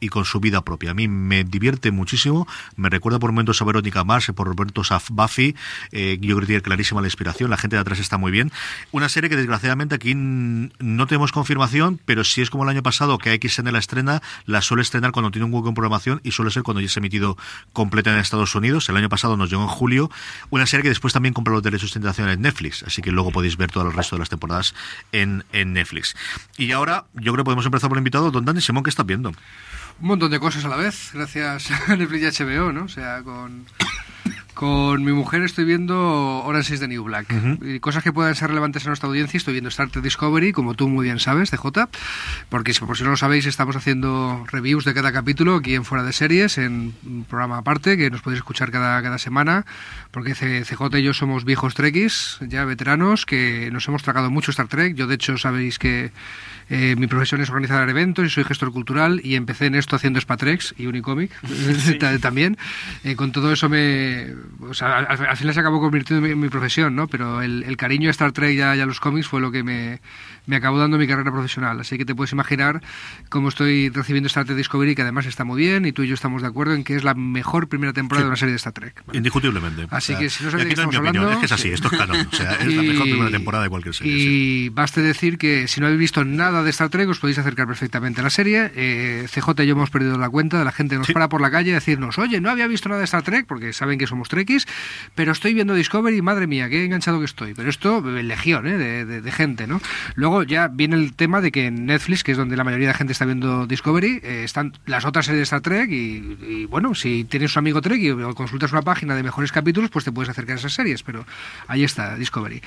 y con su vida propia. A mí me divierte muchísimo, me recuerda por momentos a Verónica Mars, por momentos a Buffy, eh, yo creo que tiene clarísima la inspiración, la gente de atrás está muy bien. Una serie que desgraciadamente aquí no tenemos confirmación, pero si es como el año pasado que AXN la estrena, la suele estrenar cuando tiene un hueco en programación y suele ser cuando ya se ha emitido completa en Estados Unidos. El año pasado nos llegó en julio. Una serie que después también compra los derechos de internacional en Netflix, así que luego podéis ver todo el resto de las temporadas en, en Netflix. Y ahora yo creo que podemos empezar por el invitado, don Dani Simón, ¿qué estás viendo? Un montón de cosas a la vez, gracias a Netflix y HBO, ¿no? O sea, con, con mi mujer estoy viendo Orange is the New Black. y cosas que puedan ser relevantes a nuestra audiencia. Estoy viendo Star Trek Discovery, como tú muy bien sabes, de J. Porque por si no lo sabéis, estamos haciendo reviews de cada capítulo aquí en Fuera de Series, en un programa aparte que nos podéis escuchar cada, cada semana. Porque CJ y yo somos viejos trekkies, ya veteranos, que nos hemos tragado mucho Star Trek. Yo, de hecho, sabéis que eh, mi profesión es organizar eventos y soy gestor cultural y empecé en esto haciendo Spatrex y Unicomic [laughs] también. Eh, con todo eso me... al, final se acabó convirtiendo en mi, profesión, ¿no? Pero el, cariño a Star Trek y a, los cómics fue lo que me, me acabó dando mi carrera profesional. Así que te puedes imaginar cómo estoy recibiendo Star Trek Discovery, que además está muy bien y tú y yo estamos de acuerdo en que es la mejor primera temporada de una serie de Star Trek. Indiscutiblemente. Así que si no sabes de qué estamos hablando... es que es así, esto es canon. O sea, es la [laughs] mejor primera temporada de cualquier serie. Y baste decir que si no habéis visto nada de Star Trek, os podéis acercar perfectamente a la serie. Eh, CJ y yo hemos perdido la cuenta de la gente que nos para por la calle y decirnos, oye, no había visto nada de Star Trek, porque saben que somos trekkies, pero estoy viendo Discovery y madre mía, qué enganchado que estoy. Pero esto, legión ¿eh? de, de, gente, ¿no? Luego ya viene el tema de que en Netflix, que es donde la mayoría de la gente está viendo Discovery, eh, están las otras series de Star Trek y, bueno, si tienes un amigo Trek y consultas una página de mejores capítulos, pues te puedes acercar a esas series, pero ahí está, Discovery.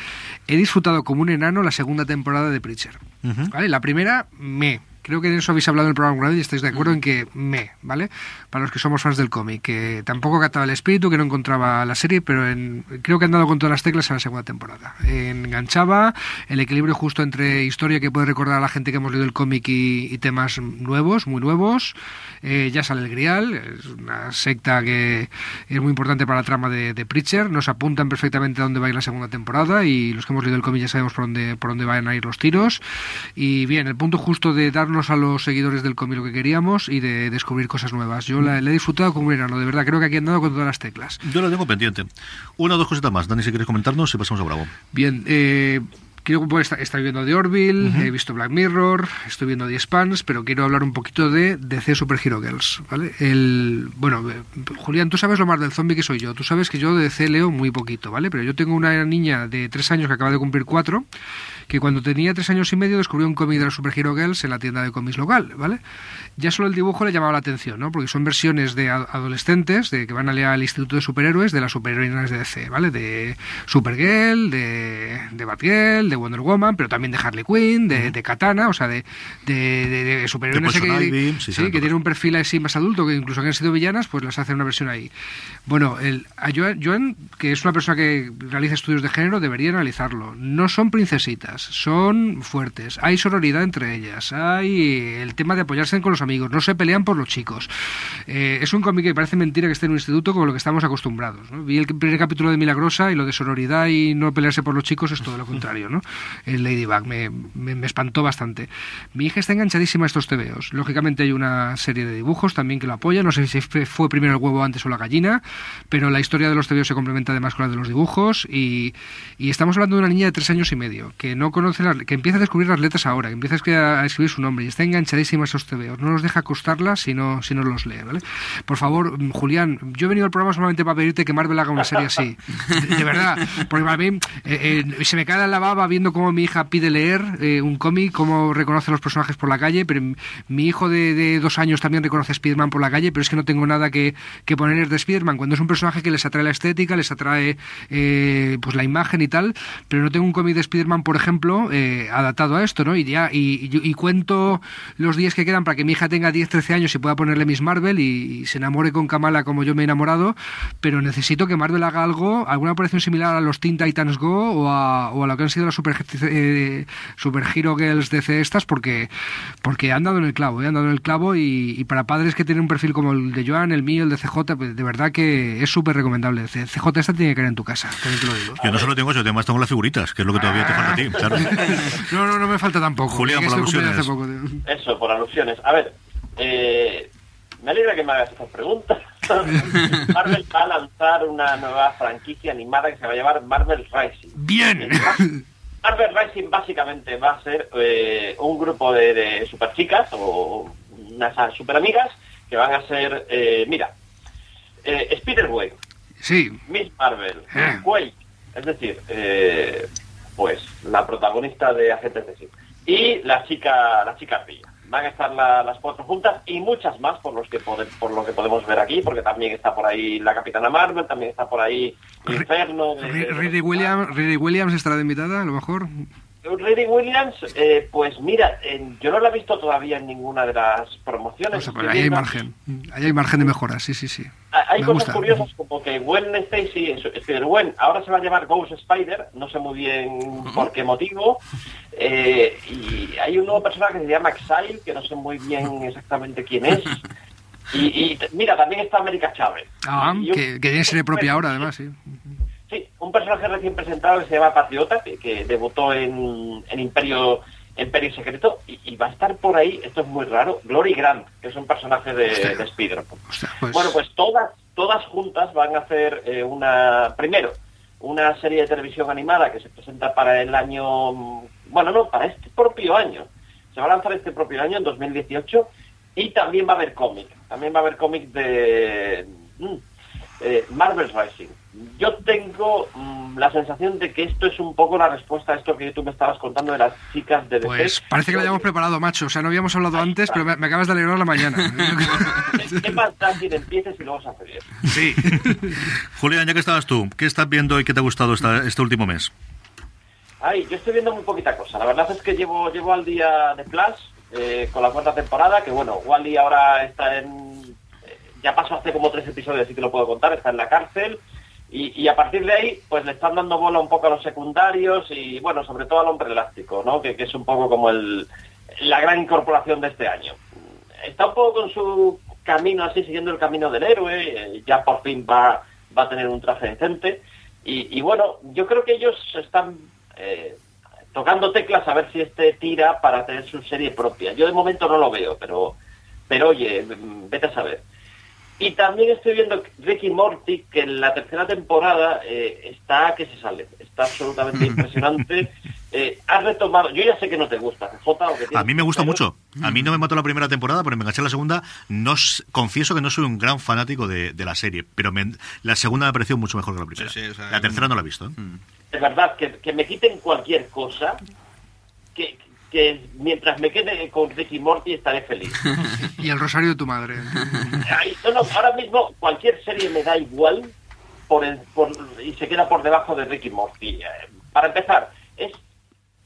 He disfrutado como un enano la segunda temporada de Preacher. ¿vale? La primera, me Creo que en eso habéis hablado en el programa y estáis de acuerdo en que me, ¿vale? Para los que somos fans del cómic, que tampoco cataba el espíritu, que no encontraba la serie, pero en, creo que han dado con todas las teclas en la segunda temporada. Enganchaba el equilibrio justo entre historia que puede recordar a la gente que hemos leído el cómic y, temas nuevos, muy nuevos. Eh, ya sale el Grial, es una secta que es muy importante para la trama de, Preacher. Nos apuntan perfectamente a dónde va a ir la segunda temporada y los que hemos leído el cómic ya sabemos por dónde, por dónde van a ir los tiros. Y bien, el punto justo de darnos a los seguidores del cómic lo que queríamos y de descubrir cosas nuevas. Yo la, he disfrutado como un enano, de verdad. Creo que aquí han dado con todas las teclas. Yo lo tengo pendiente. Una o dos cositas más. Dani, si quieres comentarnos y pasamos a Bravo. Bien, eh, quiero pues, estar, viendo The Orville, he visto Black Mirror, estoy viendo The Spans, pero quiero hablar un poquito de DC Super Hero Girls, ¿vale? El, bueno, eh, Julián, tú sabes lo más del zombie que soy yo, tú sabes que yo de DC leo muy poquito, ¿vale? Pero yo tengo una niña de tres años que acaba de cumplir cuatro, que cuando tenía tres años y medio descubrió un cómic de las Super Hero Girls en la tienda de cómics local, ¿vale? Ya solo el dibujo le llamaba la atención, ¿no? Porque son versiones de adolescentes de que van a leer al Instituto de Superhéroes de las superheroínas de DC, ¿vale? De Supergirl, de, de Batgirl, de Wonder Woman, pero también de Harley Quinn, de, Katana, o sea, de, de, de que, sí, que tienen un perfil así más adulto, que incluso que han sido villanas, pues las hacen una versión ahí. Bueno, el, a Joan, que es una persona que realiza estudios de género, debería analizarlo. No son princesitas, son fuertes, hay sororidad entre ellas, hay el tema de apoyarse con los amigos, no se pelean por los chicos. Eh, es un cómic que parece mentira que esté en un instituto como lo que estamos acostumbrados. Vi el primer capítulo de Milagrosa y lo de sororidad y no pelearse por los chicos es todo lo contrario, ¿no? el Ladybug, me, me, espantó bastante. Mi hija está enganchadísima a estos tebeos. Lógicamente hay una serie de dibujos también que lo apoyan, no sé si fue primero el huevo antes o la gallina, pero la historia de los tebeos se complementa además con la de los dibujos y, estamos hablando de una niña de tres años y medio que no conoce que empieza a descubrir las letras ahora, que empieza a escribir su nombre y está enganchadísima a esos tebeos. No nos deja acostarlas si no, si no los lee, ¿vale? Por favor, Julián, yo he venido al programa solamente para pedirte que Marvel haga una serie así. [laughs] De, verdad, porque para mí eh, eh, se me cae la baba viendo cómo mi hija pide leer eh, un cómic, cómo reconoce a los personajes por la calle, pero mi hijo de, dos años también reconoce a Spiderman por la calle, pero es que no tengo nada que, que poner de Spiderman, cuando es un personaje que les atrae la estética, les atrae eh, pues la imagen y tal, pero no tengo un cómic de Spiderman, por ejemplo, ejemplo, eh, adaptado a esto, ¿no? Y ya, y, y- y cuento los días que quedan para que mi hija tenga 10, 13 años y pueda ponerle Miss Marvel y, y se enamore con Kamala como yo me he enamorado, pero necesito que Marvel haga algo, alguna operación similar a los Teen Titans Go o a, o a lo que han sido las Super, eh, super Hero Girls DC estas, porque, porque han dado en el clavo, ¿eh? han dado en el clavo y, y para padres que tienen un perfil como el de Joan, el mío, el de CJ, pues, de verdad que es súper recomendable. C- CJ esta tiene que caer en tu casa, también te lo digo. Yo no solo tengo eso, además tengo las figuritas, que es lo que todavía te falta a ti. Claro. [laughs] No, no, no me falta tampoco. Julián, por alusiones. hace poco. Eso, por alusiones. A ver, eh, me alegra que me hagas estas preguntas. [laughs] Marvel va a lanzar una nueva franquicia animada que se va a llamar Marvel Rising. Bien. Marvel Rising básicamente va a ser eh, un grupo de, de super chicas o unas super amigas que van a ser, eh, mira, eh, Spider-Gwen, Sí, Miss Marvel, Eh. Quake, es decir, eh, pues la protagonista de Agentes de S.H.I.E.L.D. y la chica, la chica ardilla. Van a estar la- las cuatro juntas y muchas más por los que pode- por lo que podemos ver aquí, porque también está por ahí la Capitana Marvel, también está por ahí Inferno. Riri Williams, Riri Williams estará de invitada, a lo mejor. Riri Williams, eh, pues mira, en- yo no la he visto todavía en ninguna de las promociones. O sea, pues ahí hay margen. Ahí hay margen de mejora, sí, sí, sí. Ah, Hay Me cosas gusta. curiosas como que Gwen Stacy, Spider-Gwen, ahora se va a llamar Ghost Spider, no sé muy bien por qué motivo, eh, y hay un nuevo personaje que se llama Exile, que no sé muy bien exactamente quién es, y, mira, también está América Chávez. Ah, Y un- que, que tiene serie propia [laughs] ahora, además, sí. Sí, un personaje recién presentado que se llama Patriota, que, que debutó en, en Imperio Imperio Secreto, y, y va a estar por ahí, esto es muy raro, Glory Grant, que es un personaje de, de Spider-Man. pues- Bueno, pues todas, todas juntas van a hacer eh, una, primero, una serie de televisión animada que se presenta para el año, mm, bueno, no, para este propio año. Se va a lanzar este propio año, en 2018, y también va a haber cómic. También va a haber cómic de mm, eh, Marvel Rising. Yo tengo mm, la sensación de que esto es un poco la respuesta a esto que tú me estabas contando de las chicas de DC. Pues parece que lo hayamos preparado, macho. O sea, no habíamos hablado antes, pero me, me acabas de alegrar la mañana. [laughs] ¿Qué más empieces y luego se hace bien? Sí. [laughs] Julián, ya que estabas tú, ¿qué estás viendo y qué te ha gustado esta- este último mes? Ay, yo estoy viendo muy poquita cosa. La verdad es que llevo, llevo al día de Flash eh, con la cuarta temporada, que bueno, Wally ahora está en... eh, Ya pasó hace como tres episodios, así que lo puedo contar, está en la cárcel. Y, a partir de ahí, pues le están dando bola un poco a los secundarios y, bueno, sobre todo al hombre elástico, ¿no? Que, que es un poco como el, la gran incorporación de este año. Está un poco con su camino así, siguiendo el camino del héroe, eh, ya por fin va, va a tener un traje decente. Y, y bueno, yo creo que ellos están eh, tocando teclas a ver si este tira para tener su serie propia. Yo de momento no lo veo, pero, pero oye, mm, vete a saber. Y también estoy viendo Ricky Morty, que en la tercera temporada eh, está que se sale. Está absolutamente [laughs] impresionante. Eh, has retomado, yo ya sé que no te gusta, CJ, o que A mí me gusta pero- mucho. A mí no me mató la primera temporada, pero me enganché en la segunda. No, s- confieso que no soy un gran fanático de, de la serie, pero me- la segunda me pareció mucho mejor que la primera. Sí, sí, o sea, la tercera no la he visto. ¿eh? de verdad, que, que me quiten cualquier cosa, que, que mientras me quede con Ricky Morty estaré feliz. [laughs] Y el rosario de tu madre. Ay, no, no, ahora mismo cualquier serie me da igual por el, por, y se queda por debajo de Ricky Morty. Eh, para empezar, es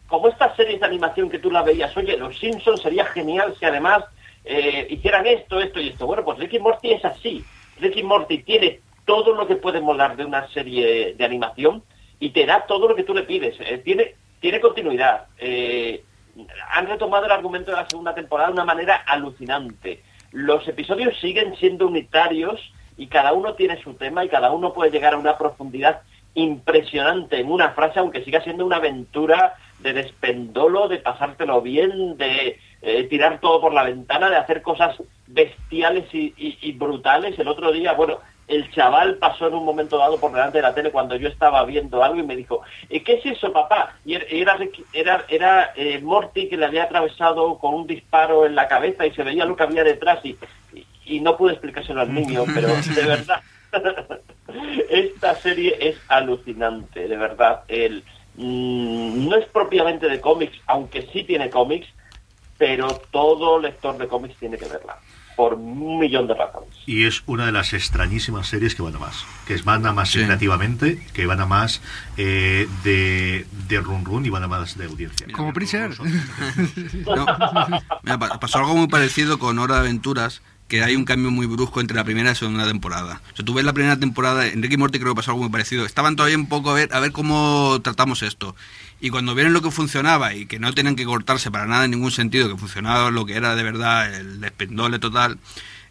como estas series de animación que tú la veías, oye, los Simpsons sería genial si además eh, hicieran esto, esto y esto. Bueno, pues Ricky Morty es así. Ricky Morty tiene todo lo que puede molar de una serie de animación y te da todo lo que tú le pides. Eh, tiene, tiene continuidad. Eh, han retomado el argumento de la segunda temporada de una manera alucinante. Los episodios siguen siendo unitarios y cada uno tiene su tema y cada uno puede llegar a una profundidad impresionante en una frase, aunque siga siendo una aventura de despendolo, de pasártelo bien, de eh, tirar todo por la ventana, de hacer cosas bestiales y, y- y brutales. El otro día, bueno, el chaval pasó en un momento dado por delante de la tele cuando yo estaba viendo algo y me dijo, "¿Y ¿qué es eso, papá? Y era, era, era, era, eh, Morty que le había atravesado con un disparo en la cabeza y se veía lo que había detrás y, y, y no pude explicárselo al niño, pero [laughs] de verdad, [laughs] esta serie es alucinante, de verdad. El, mm, no es propiamente de cómics, aunque sí tiene cómics, pero todo lector de cómics tiene que verla. por un millón de razones. Y es una de las extrañísimas series que van a más. Que es van a más Sí. creativamente, que van a más eh, de, de run run y van a más de audiencia. Como Preacher. [laughs] No, mira, pa- pasó algo muy parecido con Hora de Aventuras, que hay un cambio muy brusco entre la primera y la segunda temporada. O sea, tú ves la primera temporada, en Ricky y Morty creo que pasó algo muy parecido. Estaban todavía un poco a ver, a ver cómo tratamos esto. Y cuando vieron lo que funcionaba y que no tenían que cortarse para nada en ningún sentido, que funcionaba lo que era de verdad el despendole total,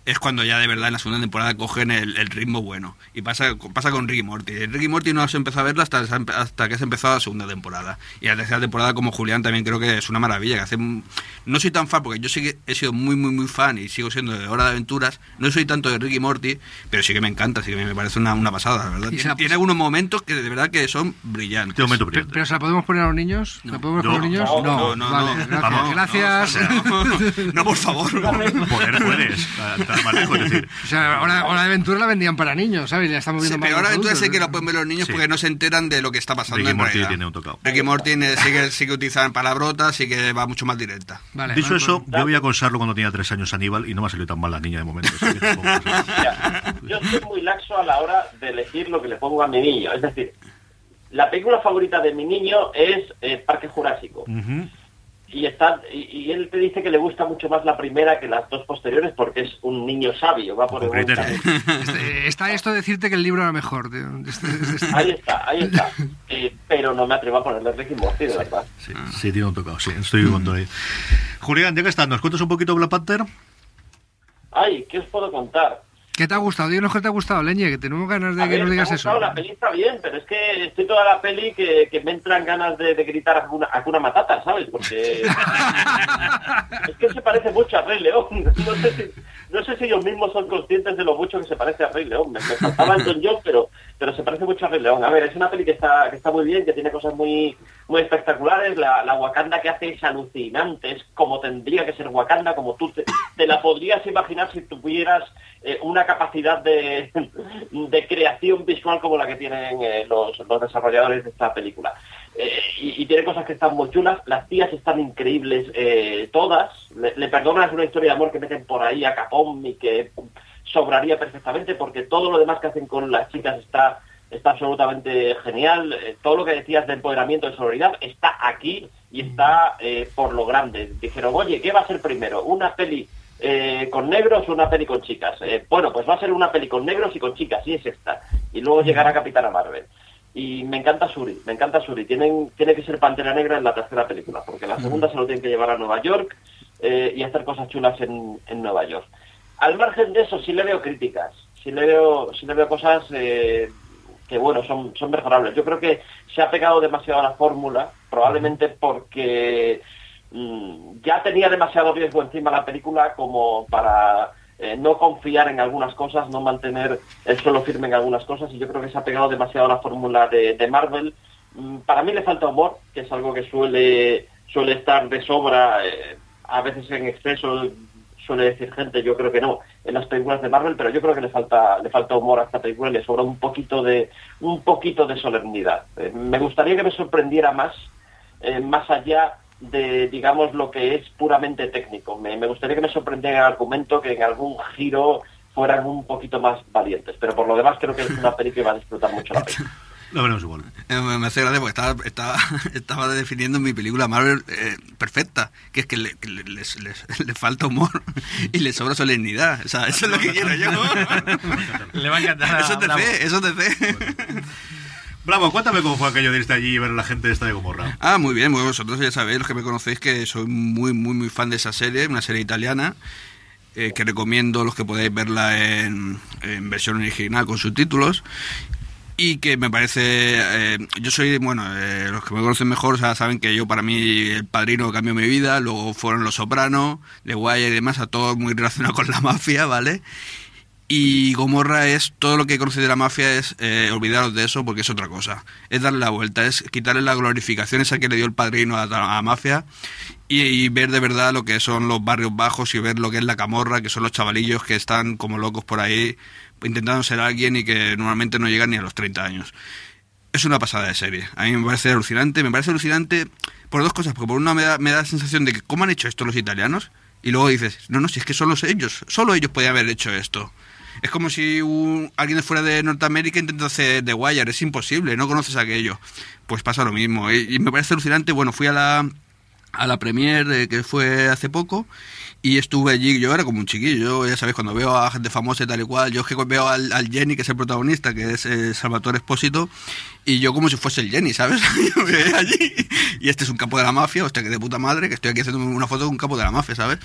es cuando ya de verdad en la segunda temporada cogen el, el ritmo bueno. Y pasa, pasa con Ricky Morty. Ricky Morty no se empezó a verla hasta, hasta que se empezó la segunda temporada. Y la tercera temporada, como Julián, también creo que es una maravilla. Que hace, no soy tan fan, porque yo sí que he sido muy, muy, muy fan y sigo siendo de Hora de Aventuras. No soy tanto de Ricky Morty, pero sí que me encanta, sí que me parece una, una pasada, la verdad. Tiene, algunos momentos que de verdad que son brillantes. Este momento Pe- brillante. ¿Pero se la podemos poner a los niños? ¿La podemos poner a los niños? No, no, Vale, no. gracias. Vamos, gracias. No, no, por favor. Poder puedes. [laughs] Estar más lejos, es decir, O sea, hora, hora de aventura la vendían para niños, ¿sabes? Y la estamos Sí, viendo pero para ahora los entonces sé que lo pueden ver los niños Sí. porque no se enteran de lo que está pasando Ricky en Morty realidad. tiene un tocado. Ricky Morty sí que, sí que utilizan palabrotas, sí que va mucho más directa. Vale, Dicho vale, eso, pues- yo voy a consarlo cuando tenía tres años Aníbal y no me ha salido tan mal la niña de momento. [laughs] Mira, yo soy muy laxo a la hora de elegir lo que le pongo a mi niño. Es decir, la película favorita de mi niño es eh, Parque Jurásico. Ujú. Y, está, y, y él te dice que le gusta mucho más la primera que las dos posteriores porque es un niño sabio, va por el. [laughs] Este, está esto de decirte que el libro era mejor. de- de este- de este- Ahí está, ahí está. [laughs] Eh, pero no me atrevo a ponerle Ricky Morty, de verdad. Sí, sí, tiene un tocado, sí, estoy con todo ahí. Julián, ya que estás, ¿nos cuentas un poquito Black Panther? Ay, ¿qué os puedo contar? ¿Qué te ha gustado? Dinos qué te ha gustado, Leñe, que tenemos ganas de A que ver, nos me ha digas eso. La peli está bien, pero es que estoy toda la peli que, que me entran ganas de, de gritar Hakuna Matata, ¿sabes? Porque [laughs] es que se parece mucho a Rey León. [laughs] No sé, si, no sé si ellos mismos son conscientes de lo mucho que se parece a Rey León. Me, me faltaba el Don John, pero, pero se parece mucho a Rey León. A ver, es una peli que está, que está muy bien, que tiene cosas muy, muy espectaculares. La, la Wakanda que hace es alucinante, es como tendría que ser Wakanda, como tú te, te la podrías imaginar si tuvieras eh, una capacidad de, creación visual como la que tienen eh, los, desarrolladores de esta película. Eh, y, tiene cosas que están muy chulas, las tías están increíbles eh, todas, le, perdonas una historia de amor que meten por ahí a Capón y que sobraría perfectamente porque todo lo demás que hacen con las chicas está está absolutamente genial. Todo lo que decías de empoderamiento, de sororidad, está aquí y está por lo grande. Dijeron, oye, ¿qué va a ser primero? ¿Una peli eh, con negros o una peli con chicas? Eh, bueno, pues va a ser una peli con negros y con chicas, y es esta. Y luego llegará Capitana Marvel. Y me encanta Suri, me encanta Suri. Tienen, tiene que ser Pantera Negra en la tercera película, porque la segunda se lo tienen que llevar a Nueva York eh, y hacer cosas chulas en, en Nueva York. Al margen de eso, sí le veo críticas, sí le veo, sí le veo cosas que, bueno, son, son mejorables. Yo creo que se ha pegado demasiado a la fórmula, probablemente porque mm, ya tenía demasiado riesgo encima la película como para eh, no confiar en algunas cosas, no mantener el suelo firme en algunas cosas, y yo creo que se ha pegado demasiado la fórmula de, Marvel. Mm, Para mí le falta humor, que es algo que suele, suele estar de sobra, eh, a veces en exceso, suele decir gente, yo creo que no, en las películas de Marvel, pero yo creo que le falta, le falta humor a esta película y le sobra un poquito de, un poquito de solemnidad. Eh, me gustaría que me sorprendiera más, más allá de, digamos, lo que es puramente técnico. Me, me gustaría que me sorprendiera el argumento, que en algún giro fueran un poquito más valientes, pero por lo demás creo que es una peli que va a disfrutar mucho la peli. [laughs] Lo veremos igual. Eh, me hace gracia porque estaba, estaba, [laughs] estaba definiendo mi película Marvel eh, perfecta, que es que le, les- les- [laughs] le falta humor y le sobra solemnidad. O sea, eso es lo que quiero yo. Le va a encantar Eso es de fe, eso es de fe. Bravo, cuéntame cómo fue aquello de irte allí y ver a la gente esta de Gomorra. Ah, muy bien, pues vosotros ya sabéis, los que me conocéis, que soy muy, muy, muy fan de esa serie, una serie italiana, eh, que recomiendo los que podáis verla en, en versión original con subtítulos. Y que me parece, eh, yo soy, bueno, eh, los que me conocen mejor o sea, saben que yo para mí el padrino cambió mi vida, luego fueron Los Soprano, The Wire y demás, a todo muy relacionado con la mafia, ¿vale? Y Gomorra es todo lo que conoce de la mafia es eh, olvidaros de eso porque es otra cosa. Es darle la vuelta, es quitarle la glorificación esa que le dio el padrino a la, mafia y, y ver de verdad lo que son los barrios bajos y ver lo que es la camorra, que son los chavalillos que están como locos por ahí intentando ser alguien y que normalmente no llegan ni a los 30 años. Es una pasada de serie. A mí me parece alucinante. Me parece alucinante por dos cosas. Porque por una me da, me da la sensación de que cómo han hecho esto los italianos, Y luego dices, no, no, si es que solo ellos, solo ellos podían haber hecho esto. Es como si un- alguien fuera de Norteamérica intenta hacer The Wire, es imposible, no conoces aquello. Pues pasa lo mismo. Y, y me parece alucinante, bueno, fui a la, a la premiere eh, que fue hace poco y estuve allí, yo era como un chiquillo, ya sabéis, cuando veo a gente famosa y tal y cual, yo es que veo al, al Jenny, que es el protagonista, que es eh, Salvatore Espósito, y yo como si fuese el Jenny, ¿sabes? [laughs] Allí, y este es un capo de la mafia, hostia, que de puta madre, que estoy aquí haciendo una foto con un capo de la mafia, ¿sabes?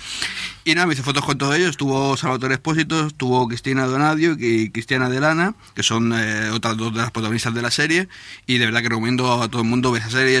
Y nada, me hice fotos con todos ellos, estuvo Salvatore Espósito, estuvo Cristina Donadio y Cristiana Delana, que son eh, otras dos de las protagonistas de la serie, y de verdad que recomiendo a todo el mundo ver esa serie,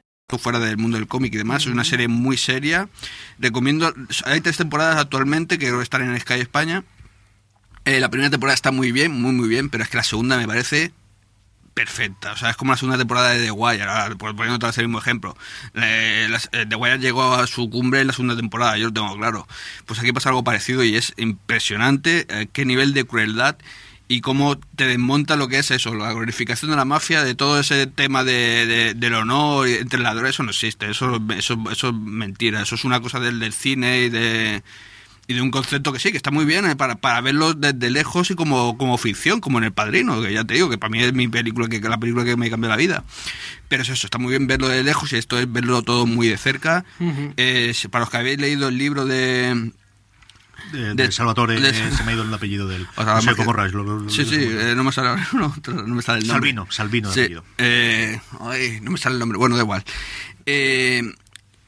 Fuera del mundo del cómic y demás. Es una serie muy seria. Recomiendo. Hay tres temporadas actualmente que creo que están en Sky España. Eh, la primera temporada está muy bien, muy, muy bien, pero es que la segunda me parece perfecta. O sea, es como la segunda temporada de The Wire. Ahora, por poniendo otra vez el mismo ejemplo. Eh, las- eh, The Wire llegó a su cumbre en la segunda temporada, yo lo tengo claro. Pues aquí pasa algo parecido y es impresionante eh, qué nivel de crueldad y cómo te desmonta lo que es eso, la glorificación de la mafia, de todo ese tema de, de- del honor y entre ladrones, eso no existe, eso, eso, eso es mentira, eso es una cosa del, del cine y de, y de un concepto que sí, que está muy bien eh, para, para verlo desde lejos y como, como ficción, como en El Padrino, que ya te digo, que para mí es mi película, que, que la película que me cambió la vida. Pero es eso, está muy bien verlo de lejos y esto es verlo todo muy de cerca. Eh, para los que habéis leído el libro de... De, de- Salvatore, de- eh, se me ha ido el apellido del. O sea, no sé que- cómo rayos, lo- lo- lo- Sí, sí, lo- eh, no me sale [laughs] no, no me sale el nombre. Salvino, Salvino Sí, apellido. eh, ay, no me sale el nombre, bueno, da igual. Eh,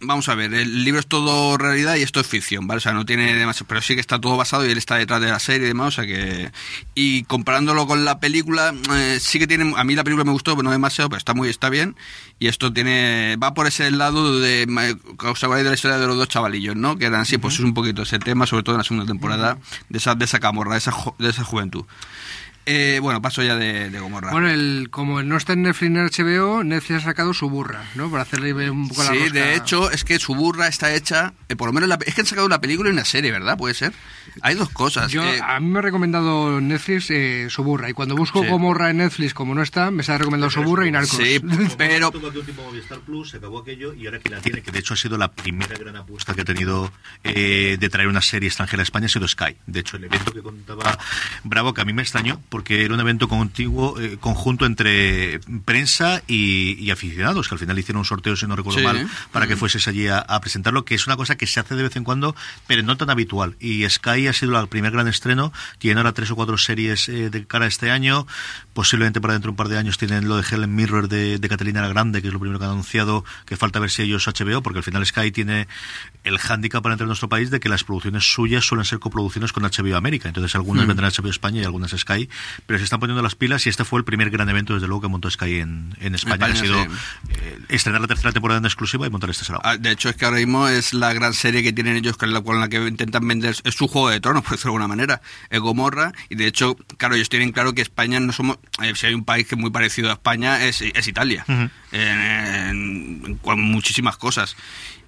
vamos a ver, el libro es todo realidad y esto es ficción, ¿vale? O sea, no tiene demasiado, pero sí que está todo basado y él está detrás de la serie y demás, o sea que... Y comparándolo con la película, eh, sí que tiene... A mí la película me gustó, pero no demasiado, pero está muy está bien. Y esto tiene... Va por ese lado de... ¿Os acordáis de la historia de los dos chavalillos, no? Que eran así, pues es un poquito ese tema, sobre todo en la segunda temporada, de esa, de esa camorra, de esa, jo- de esa juventud. Eh, bueno, paso ya de, de Gomorra. Bueno, el, como no está en Netflix ni en HBO, Netflix ha sacado su burra, ¿no? Para hacerle un poco la Sí, rosca. de hecho, es que su burra está hecha, eh, por lo menos la, es que han sacado una película y una serie, ¿verdad? Puede ser. Hay dos cosas. Yo, eh, a mí me ha recomendado Netflix eh, su burra. Y cuando busco Sí. Gomorra en Netflix, como no está, me se ha recomendado su burra y Narcos. Sí, pero Tuvo último Movistar Plus, se acabó aquello y ahora que la tiene, que de hecho ha sido la primera gran apuesta que ha tenido eh, de traer una serie extranjera a España, ha sido Sky. De hecho, el evento que contaba Bravo, que a mí me extrañó, porque era un evento contiguo, eh, conjunto entre prensa y, y aficionados, que al final hicieron un sorteo, si no recuerdo Sí. mal, para que fueses allí a, a presentarlo, que es una cosa que se hace de vez en cuando, pero no tan habitual. Y Sky ha sido el primer gran estreno, tiene ahora tres o cuatro series eh, de cara a este año, posiblemente para dentro de un par de años tienen lo de Helen Mirror de, de Catalina la Grande, que es lo primero que han anunciado, que falta ver si ellos HBO, porque al final Sky tiene el hándicap para entrar en nuestro país de que las producciones suyas suelen ser coproducciones con HBO América, entonces algunas Mm. vendrán a HBO España y algunas Sky, pero se están poniendo las pilas y este fue el primer gran evento desde luego que montó Sky en, en España, España, ha sido sí. eh, estrenar la tercera temporada en exclusiva y montar este salón. ah, de hecho, es que ahora mismo es la gran serie que tienen ellos, con la, con la que intentan vender. Es su juego de tronos, [laughs] por decirlo de alguna manera. Es Gomorra. Y de hecho, claro, ellos tienen claro que España no somos. Eh, si hay un país que es muy parecido a España, es, es Italia. Ujú. en, en- muchísimas cosas.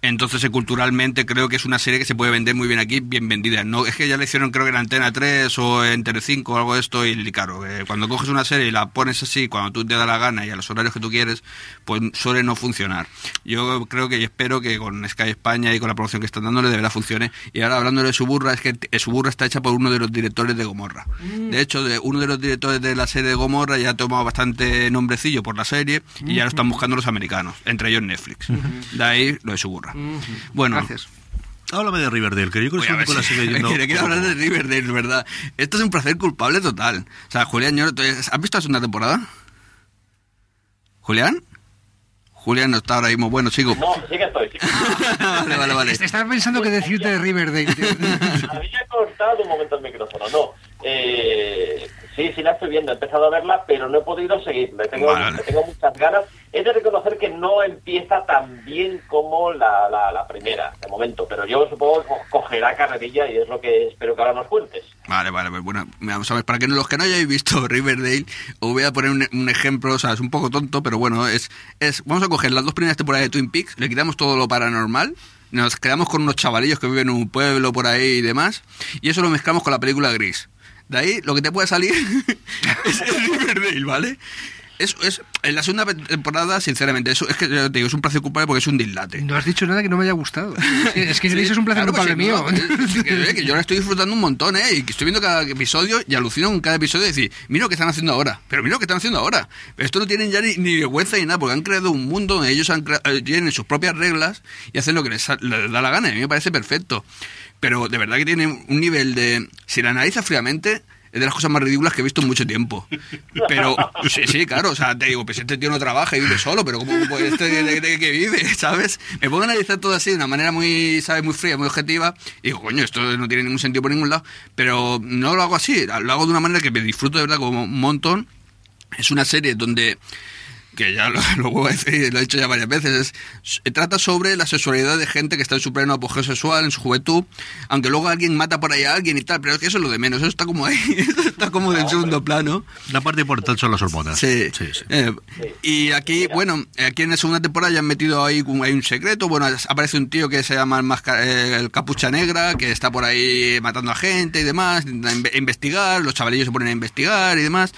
Entonces, eh, culturalmente creo que es una serie que se puede vender muy bien aquí, bien vendida. No, es que ya la hicieron creo que en Antena 3 o en Telecinco o algo de esto y claro, eh, cuando coges una serie y la pones así, cuando tú te da la gana y a los horarios que tú quieres, pues suele no funcionar. Yo creo que y espero que con Sky España y con la promoción que están dándole de verdad funcione. Y ahora hablando de Suburra, es que Suburra está hecha por uno de los directores de Gomorra. De hecho, de uno de los directores de la serie de Gomorra ya ha tomado bastante nombrecillo por la serie y ya lo están buscando los americanos, entre ellos Netflix. De ahí lo de Suburra. Bueno, Gracias. Háblame de Riverdale, que yo creo Voy que poco la si- sigue [laughs] yendo. que quiero hablar de Riverdale, verdad. Esto es un placer culpable total. O sea, Julián, yo- ¿has visto la segunda temporada? ¿Julián? Julián no está ahora mismo. Bueno, sigo. No, sí que estoy. Sí que estoy. [laughs] vale, vale, vale. Estaba pensando que decirte de Riverdale. tío. [laughs] Había cortado un momento el micrófono, no. Eh, sí, sí la estoy viendo, he empezado a verla, pero no he podido seguir. Le tengo, Vale. le tengo muchas ganas. He de reconocer que no empieza tan bien como la, la, la primera, de momento, pero yo supongo que co- cogerá carrerilla y es lo que espero que ahora nos cuentes. Vale, vale, pues bueno, vamos a ver, para que los que no hayáis visto [laughs] Riverdale, os voy a poner un, un ejemplo, o sea, es un poco tonto, pero bueno, es, es, vamos a coger las dos primeras temporadas de Twin Peaks, le quitamos todo lo paranormal, nos quedamos con unos chavalillos que viven en un pueblo por ahí y demás, y eso lo mezclamos con la película Gris. De ahí lo que te puede salir [laughs] es Riverdale, ¿vale? Es, es, en la segunda temporada, sinceramente, eso es que te digo, es un placer culpable porque es un dislate. No has dicho nada que no me haya gustado. [laughs] Es que, es Gris es un placer Claro, culpable sí, mío. no, es que, que yo la estoy disfrutando un montón, ¿eh? Y que estoy viendo cada episodio y alucino con cada episodio y decir, mira lo que están haciendo ahora, pero mira lo que están haciendo ahora. Pero esto no tienen ya ni, ni vergüenza ni nada, porque han creado un mundo donde ellos han eh, tienen sus propias reglas y hacen lo que les, les da la gana. Y a mí me parece perfecto. Pero de verdad que tiene un nivel de... Si la analizas fríamente... Es de las cosas más ridículas que he visto en mucho tiempo. Pero, sí, sí, claro, o sea, te digo, pues este tío no trabaja y vive solo, pero ¿cómo puede este de, de- de que vive, [laughs] sabes? Me pongo a analizar todo así de una manera muy, ¿sabes? Muy fría, muy objetiva, y digo, coño, esto no tiene ningún sentido por ningún lado, pero no lo hago así, lo hago de una manera que me disfruto de verdad como un montón. Es una serie donde que ya lo, [laughs] lo vuelvo a decir, lo he dicho ya varias veces, es, eh, trata sobre la sexualidad de gente que está en su pleno apogeo sexual, en su juventud, aunque luego alguien mata por ahí a alguien y tal, pero es que eso es lo de menos, eso está como ahí, [laughs] eso está como en segundo plano. La parte importante son las hormonas. Sí. sí, sí. Eh, y aquí, bueno, aquí en la segunda temporada ya han metido ahí un, hay un secreto. Bueno, aparece un tío que se llama el, Masca- el Capucha Negra, que está por ahí matando a gente y demás, investigar, los chavalillos se ponen a investigar y demás.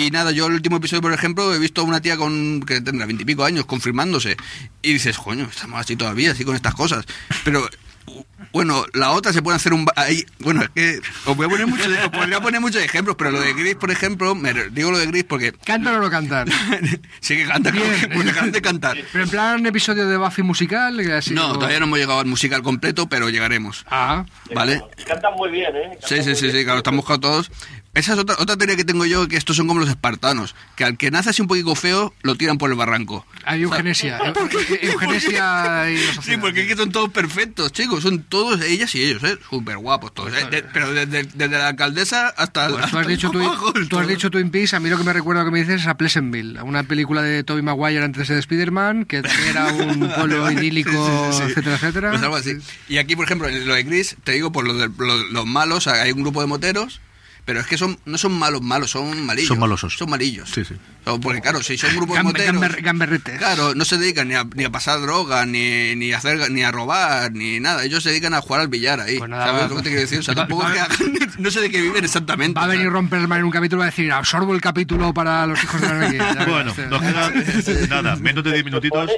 Y nada, yo el último episodio, por ejemplo, he visto a una tía con que tendrá veintipico años confirmándose. Y dices, coño, estamos así todavía, así con estas cosas. Pero, bueno, la otra se puede hacer un... Ahí, bueno, es que os voy a poner muchos, os podría poner muchos ejemplos, pero lo de Gris, por ejemplo, me digo lo de Gris porque ¿Cantan o no cantan? [laughs] sí que canta, porque cantar. Pero en plan episodio de Buffy musical. así, No, o- todavía no hemos llegado al musical completo, pero llegaremos. Ah, ¿Vale? Cantan muy bien, ¿eh? Sí, Cantan sí, sí, bien. sí, claro, están buscados todos. Esa es otra, otra teoría que tengo yo, que estos son como los espartanos, que al que nace así un poquito feo, lo tiran por el barranco. hay eugenesia. [laughs] Eu- eu- Eugenesia y Sí, porque es que son todos perfectos, chicos, son todos ellas y ellos, ¿eh? Súper guapos todos, ¿eh? De- pero desde, desde la alcaldesa hasta... Pues tú has dicho, abajo, tú, has dicho Twin Peaks, a mí lo que me recuerda que me dices es a Pleasantville, una película de Tobey Maguire antes de Spider-Man, que era un [laughs] pueblo idílico, Sí, sí, sí. etcétera, etcétera. Pues algo así. Y aquí, por ejemplo, en lo de Gris, te digo, por lo de, lo- los malos, hay un grupo de moteros, pero es que son no son malos malos, son malillos. Son malosos. Son malillos. Sí, sí. Porque claro, si son un grupo de Gambe- moteros... gamber- gamberretes. Claro, no se dedican ni a, ni a pasar droga, ni, ni a hacer ni a robar, ni nada. Ellos se dedican a jugar al billar ahí. Pues nada, ¿Sabes lo que te quiero decir? O sea, tampoco va- es que hagan- no sé de qué viven exactamente. Va a venir Romperman en un capítulo y va a decir, absorbo el capítulo para los hijos de la Anarquía". Ya verás, Bueno, nos queda nada, menos de 10 minutitos.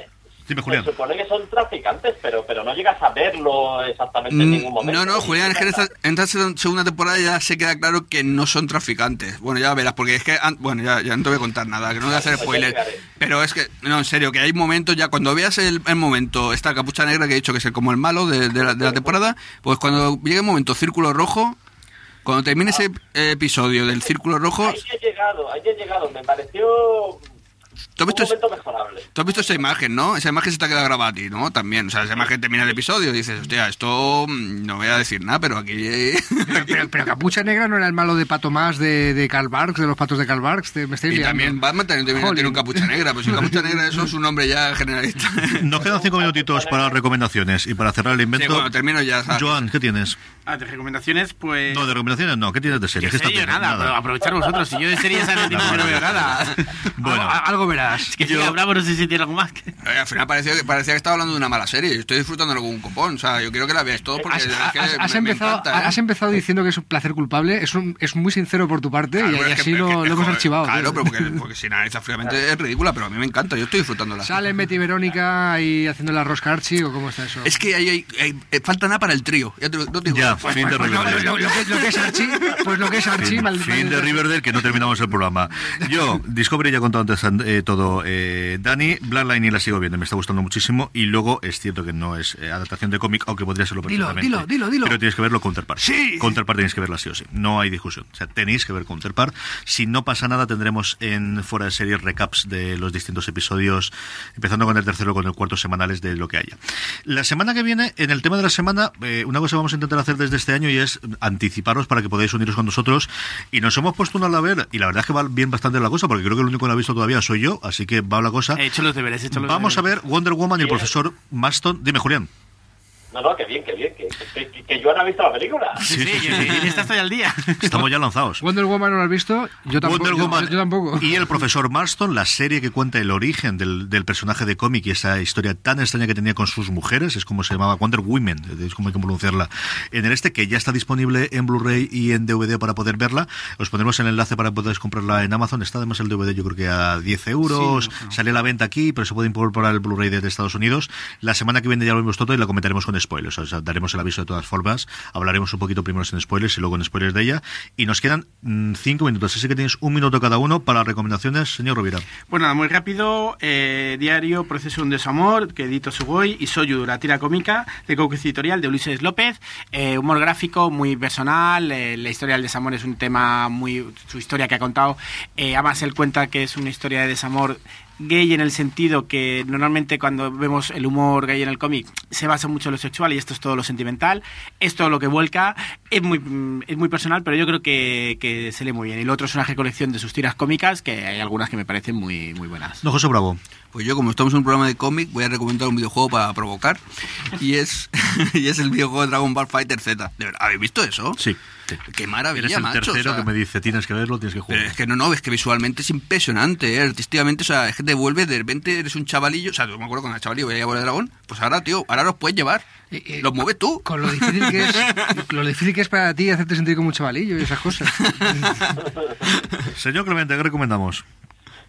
Dime, Se Julián. supone que son traficantes, pero, pero no llegas a verlo exactamente en ningún Mm, momento. No, no, Julián, es que en esta, en esta se- segunda temporada ya se queda claro que no son traficantes. Bueno, ya verás, porque es que, bueno, ya, ya no te voy a contar nada, que no voy a hacer spoiler. Pero es que, no, en serio, que hay momentos ya, cuando veas el, el momento, esta capucha negra que he dicho que es el- como el malo de, de la, de la temporada, pues cuando llegue el momento círculo rojo, cuando termine ese eh, episodio del círculo rojo, Ahí he llegado, ahí he llegado. Me pareció ¿tú has un visto, ese- momento mejorable. tú has visto esa imagen, no? Esa imagen se te ha quedado grabada a ti, ¿no? También, o sea, esa imagen termina el episodio y dices, hostia, esto mm, no voy a decir nada, pero aquí... Pero, [laughs] pero- pero Capucha Negra no era el malo de Pato Más de, de Karl Barks, de los patos de Karl Barks. te- me estáis Y liando. también Batman también tiene, Jolín. tiene un capucha negra, pero si capucha negra eso es un nombre ya generalista. Nos quedan 5 minutitos para las recomendaciones y para cerrar el Sí, invento. bueno, termino ya. ¿sabes? Joan, ¿qué tienes? Ah, de recomendaciones, pues... No, de recomendaciones no. ¿Qué tienes de series? ¿Qué viendo? nada, pero aprovechar vosotros. Si yo de series [laughs] no no veo nada. Bueno, Algo, algo Es que si Bravo no sé si tiene algo más. que- Eh, al final parecía, que- parecía que estaba hablando de una mala serie. Yo estoy disfrutándolo con un copón. O sea, yo quiero que la veáis todo porque Has, es que has- has me- me empezado, encanta, ¿eh? has empezado diciendo que es un placer culpable. Es, un- es muy sincero por tu parte Claro, y, y que- así es lo, que- lo hemos archivado. Claro, pero porque, porque si analiza fríamente es ridícula, pero a mí me encanta. Yo estoy disfrutándola. Sale Betty Verónica ahí haciendo la rosca Archie o cómo está eso. Es que hay, hay- hay- eh, falta nada para el trío. Ya te, no te digo Ya, nada. fin de Pues lo, Riverdale. lo- lo que, lo que es Archie, pues lo que es Archie. Fin, mal- fin mal- de Riverdale, que no terminamos el programa. Yo, Discovery ya he contado antes eh, todo. Eh, Dani, Bloodline la sigo viendo, me está gustando muchísimo. Y luego es cierto que no es eh, adaptación de cómic, aunque podría serlo Dilo, perfectamente. dilo, dilo, dilo. Pero tienes que verlo Counterpart. Sí. Counterpart tenéis que verla sí o sí. No hay discusión. O sea, tenéis que ver Counterpart. Si no pasa nada, tendremos en fuera de series recaps de los distintos episodios, empezando con el tercero, con el cuarto semanales de lo que haya. La semana que viene, en el tema de la semana, eh, una cosa vamos a intentar hacer desde este año y es anticiparos para que podáis uniros con nosotros. Y nos hemos puesto una a la ver, y la verdad es que va bien bastante la cosa, porque creo que el único que lo ha visto todavía soy yo, así que va la cosa. He hecho los deberes, he hecho los Vamos a ver Wonder Woman y el profesor Maston. Dime, Julián. No, no, que bien, que bien, que, que, que, Joan ha visto la película. Sí, sí, yo- en esta estoy al día. Estamos ya lanzados. Wonder Woman no lo has visto, yo tampoco. Wonder yo- Woman yo tampoco. y el profesor Marston, la serie que cuenta el origen del, del personaje de cómic y esa historia tan extraña que tenía con sus mujeres, es como se llamaba Wonder Women, es como hay que pronunciarla, en el este, que ya está disponible en Blu-ray y en DVD para poder verla. Os pondremos el enlace para que podáis comprarla en Amazon. Está además el DVD yo creo que a 10 euros. Sale a la venta aquí, pero se puede incorporar el Blu-ray desde Estados Unidos. La semana que viene ya lo vemos todo y la comentaremos con spoilers. O sea, daremos el aviso de todas formas. Hablaremos un poquito primero sin spoilers y luego en spoilers de ella. Y nos quedan mm, cinco minutos, así que tenéis un minuto cada uno para recomendaciones, señor Rovira. Bueno, nada, muy rápido. eh, diario Proceso de un desamor, que edito Sugoi, y Soyu, la tira cómica de Coco Editorial de Ulises López. eh, humor gráfico muy personal. eh, la historia del desamor es un tema muy. su historia que ha contado. eh, además, él cuenta que es una historia de desamor gay en el sentido que normalmente cuando vemos el humor gay en el cómic se basa mucho en lo sexual y esto es todo lo sentimental, es todo lo que vuelca, es muy, mm, es muy personal, pero yo creo que, se lee muy bien. Y lo otro es una recolección de sus tiras cómicas, que hay algunas que me parecen muy, muy buenas. No, José Bravo. Pues yo, como estamos en un programa de cómic, voy a recomendar un videojuego para provocar. Y es, [laughs] y es el videojuego Dragon Ball Fighter Z. ¿De verdad? ¿Habéis visto eso? Sí. sí. Qué maravilla, Eres el macho, tercero o sea. que me dice, tienes que verlo, tienes que jugar. Pero es que no, no, es que visualmente es impresionante, ¿eh? artísticamente, o sea, es que te vuelve, de repente eres un chavalillo, o sea, yo me acuerdo cuando era chavalillo veía Bola de Dragón, pues ahora, tío, ahora los puedes llevar, Eh, eh, los mueves tú. Con lo difícil que es, [laughs] lo difícil que es para ti hacerte sentir como un chavalillo y esas cosas. [laughs] Señor Clemente, ¿qué recomendamos?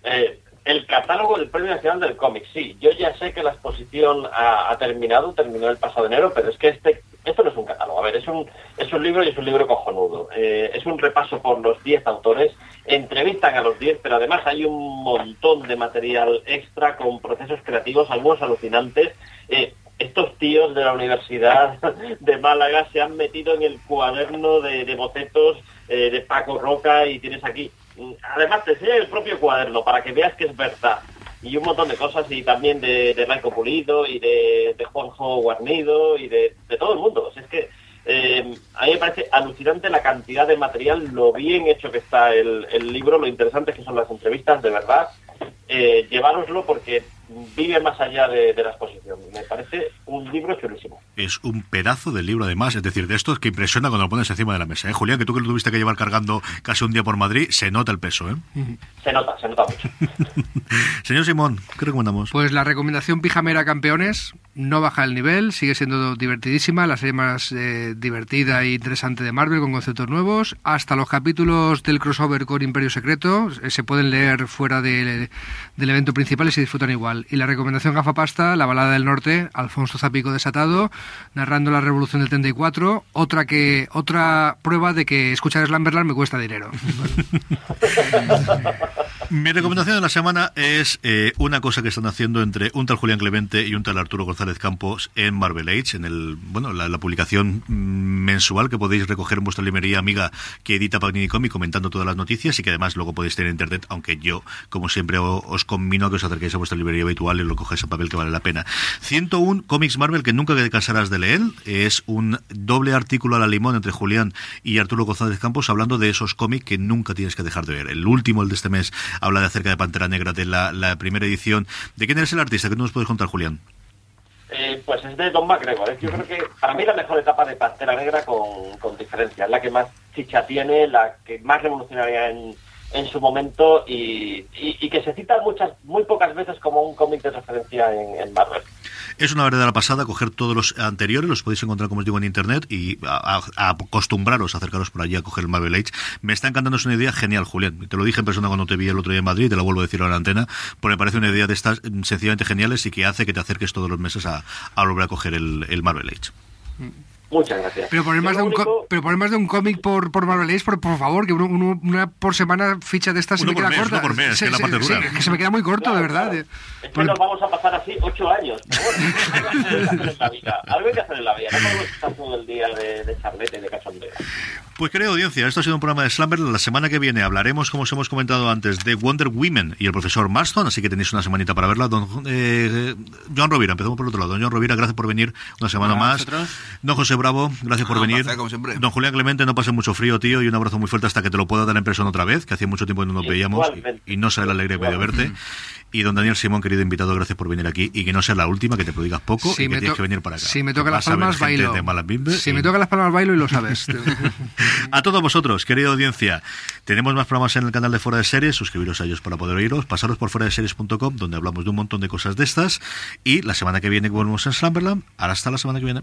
Eh, el catálogo del Premio Nacional del Cómic, sí. Yo ya sé que la exposición ha, terminado, terminó el pasado enero, pero es que este esto no es un catálogo. A ver, es un, es un libro y es un libro cojonudo. Eh, es un repaso por los 10 autores. Entrevistan a los 10, pero además hay un montón de material extra con procesos creativos, algunos alucinantes. Eh, estos tíos de la Universidad [laughs] de Málaga se han metido en el cuaderno de, de bocetos eh, de Paco Roca y tienes aquí Además, te enseña el propio cuaderno para que veas que es verdad. Y un montón de cosas, y también de, de Marco Pulido, y de, de Juanjo Guarnido, y de, todo el mundo. Es que eh, a mí me parece alucinante la cantidad de material, lo bien hecho que está el, el libro, lo interesante que son las entrevistas, de verdad. Eh, llevároslo porque vive más allá de, de la exposición. Me parece un libro chulísimo. Es un pedazo del libro, además. Es decir, de estos que impresiona cuando lo pones encima de la mesa. ¿eh? Julián, que tú que lo tuviste que llevar cargando casi un día por Madrid, se nota el peso. ¿eh? Se nota, se nota mucho. [laughs] Señor Simón, ¿qué recomendamos? Pues la recomendación pijamera campeones no baja el nivel, sigue siendo divertidísima, la serie más eh, divertida e interesante de Marvel con conceptos nuevos. Hasta los capítulos del crossover con Imperio Secreto eh, se pueden leer fuera de- del evento principal y se disfrutan igual. Y la recomendación gafapasta, La balada del norte, Alfonso Zapico desatado, narrando la revolución del 34, otra que otra prueba de que escuchar Slamberland me cuesta dinero. [laughs] Mi recomendación de la semana es eh, una cosa que están haciendo entre un tal Julián Clemente y un tal Arturo González Campos en Marvel Age, en el bueno la, publicación mm, mensual que podéis recoger en vuestra librería amiga que edita Panini Comic comentando todas las noticias y que además luego podéis tener en internet, aunque yo, como siempre, os conmino a que os acerquéis a vuestra librería habitual y lo cogáis a papel que vale la pena. 101 cómics Marvel que nunca te cansarás de leer. Es un doble artículo a la limón entre Julián y Arturo González Campos hablando de esos cómics que nunca tienes que dejar de ver. El último, el de este mes, habla de acerca de Pantera Negra de la, la primera edición. ¿De quién eres el artista? ¿Qué nos puedes contar, Julián? Eh, pues es de Don McGregor. ¿eh? Yo creo que para mí la mejor etapa de Pantera Negra con, con diferencia. Es la que más chicha tiene, la que más revolucionaria en, en su momento y, y- y que se cita muchas, muy pocas veces como un cómic de referencia en, en Marvel. Es una verdadera pasada coger todos los anteriores, los podéis encontrar, como os digo, en internet y a, acostumbraros a acercaros por allí a coger el Marvel Age. Me está encantando, es una idea genial, Julián. Te lo dije en persona cuando te vi el otro día en Madrid, te lo vuelvo a decir ahora en la antena, porque me parece una idea de estas mm, sencillamente geniales y que hace que te acerques todos los meses a, a volver a coger el, el Marvel Age. Muchas gracias. Pero poner más, de lo un, único- pero poner más de un cómic por, por Marvel Ace, por, por favor, que uno, uno- una por semana ficha de estas se me por queda mes, corta. uno por mes, Sí, que es la sí, parte sí, dura. que se me queda muy corto, Claro, de verdad. claro. de- Es que por- nos vamos a pasar así ocho años. Algo hay que hacer en la vida. Algo hay que hacer en la vida. No podemos estar todo el día de, de charlete y de cachondeo. Pues querida audiencia, esto ha sido un programa de Slumber. La semana que viene hablaremos, como os hemos comentado antes, de Wonder Women y el profesor Marston, así que tenéis una semanita para verla. Don eh, John Rovira, empezamos por el otro lado. Don John Rovira, gracias por venir una semana más. vosotros. Don José Bravo, gracias por Ah, venir. placer, como siempre. Don Julián Clemente, no pase mucho frío, tío, y un abrazo muy fuerte hasta que te lo pueda dar en persona otra vez, que hacía mucho tiempo que no nos veíamos y no sale la alegría de verte. Y don Daniel Simón, querido invitado, gracias por venir aquí y que no sea la última, que te prodigas poco Si y que me tienes que venir para acá. Si me toca las Vas palmas, bailo. Si y- me toca las palmas, bailo y lo sabes. [laughs] a todos vosotros, querida audiencia, tenemos más programas en el canal de Fuera de Series, suscribiros a ellos para poder oíros, pasaros por fuera de series.com, donde hablamos de un montón de cosas de estas, y la semana que viene volvemos en Slumberland, ahora hasta la semana que viene.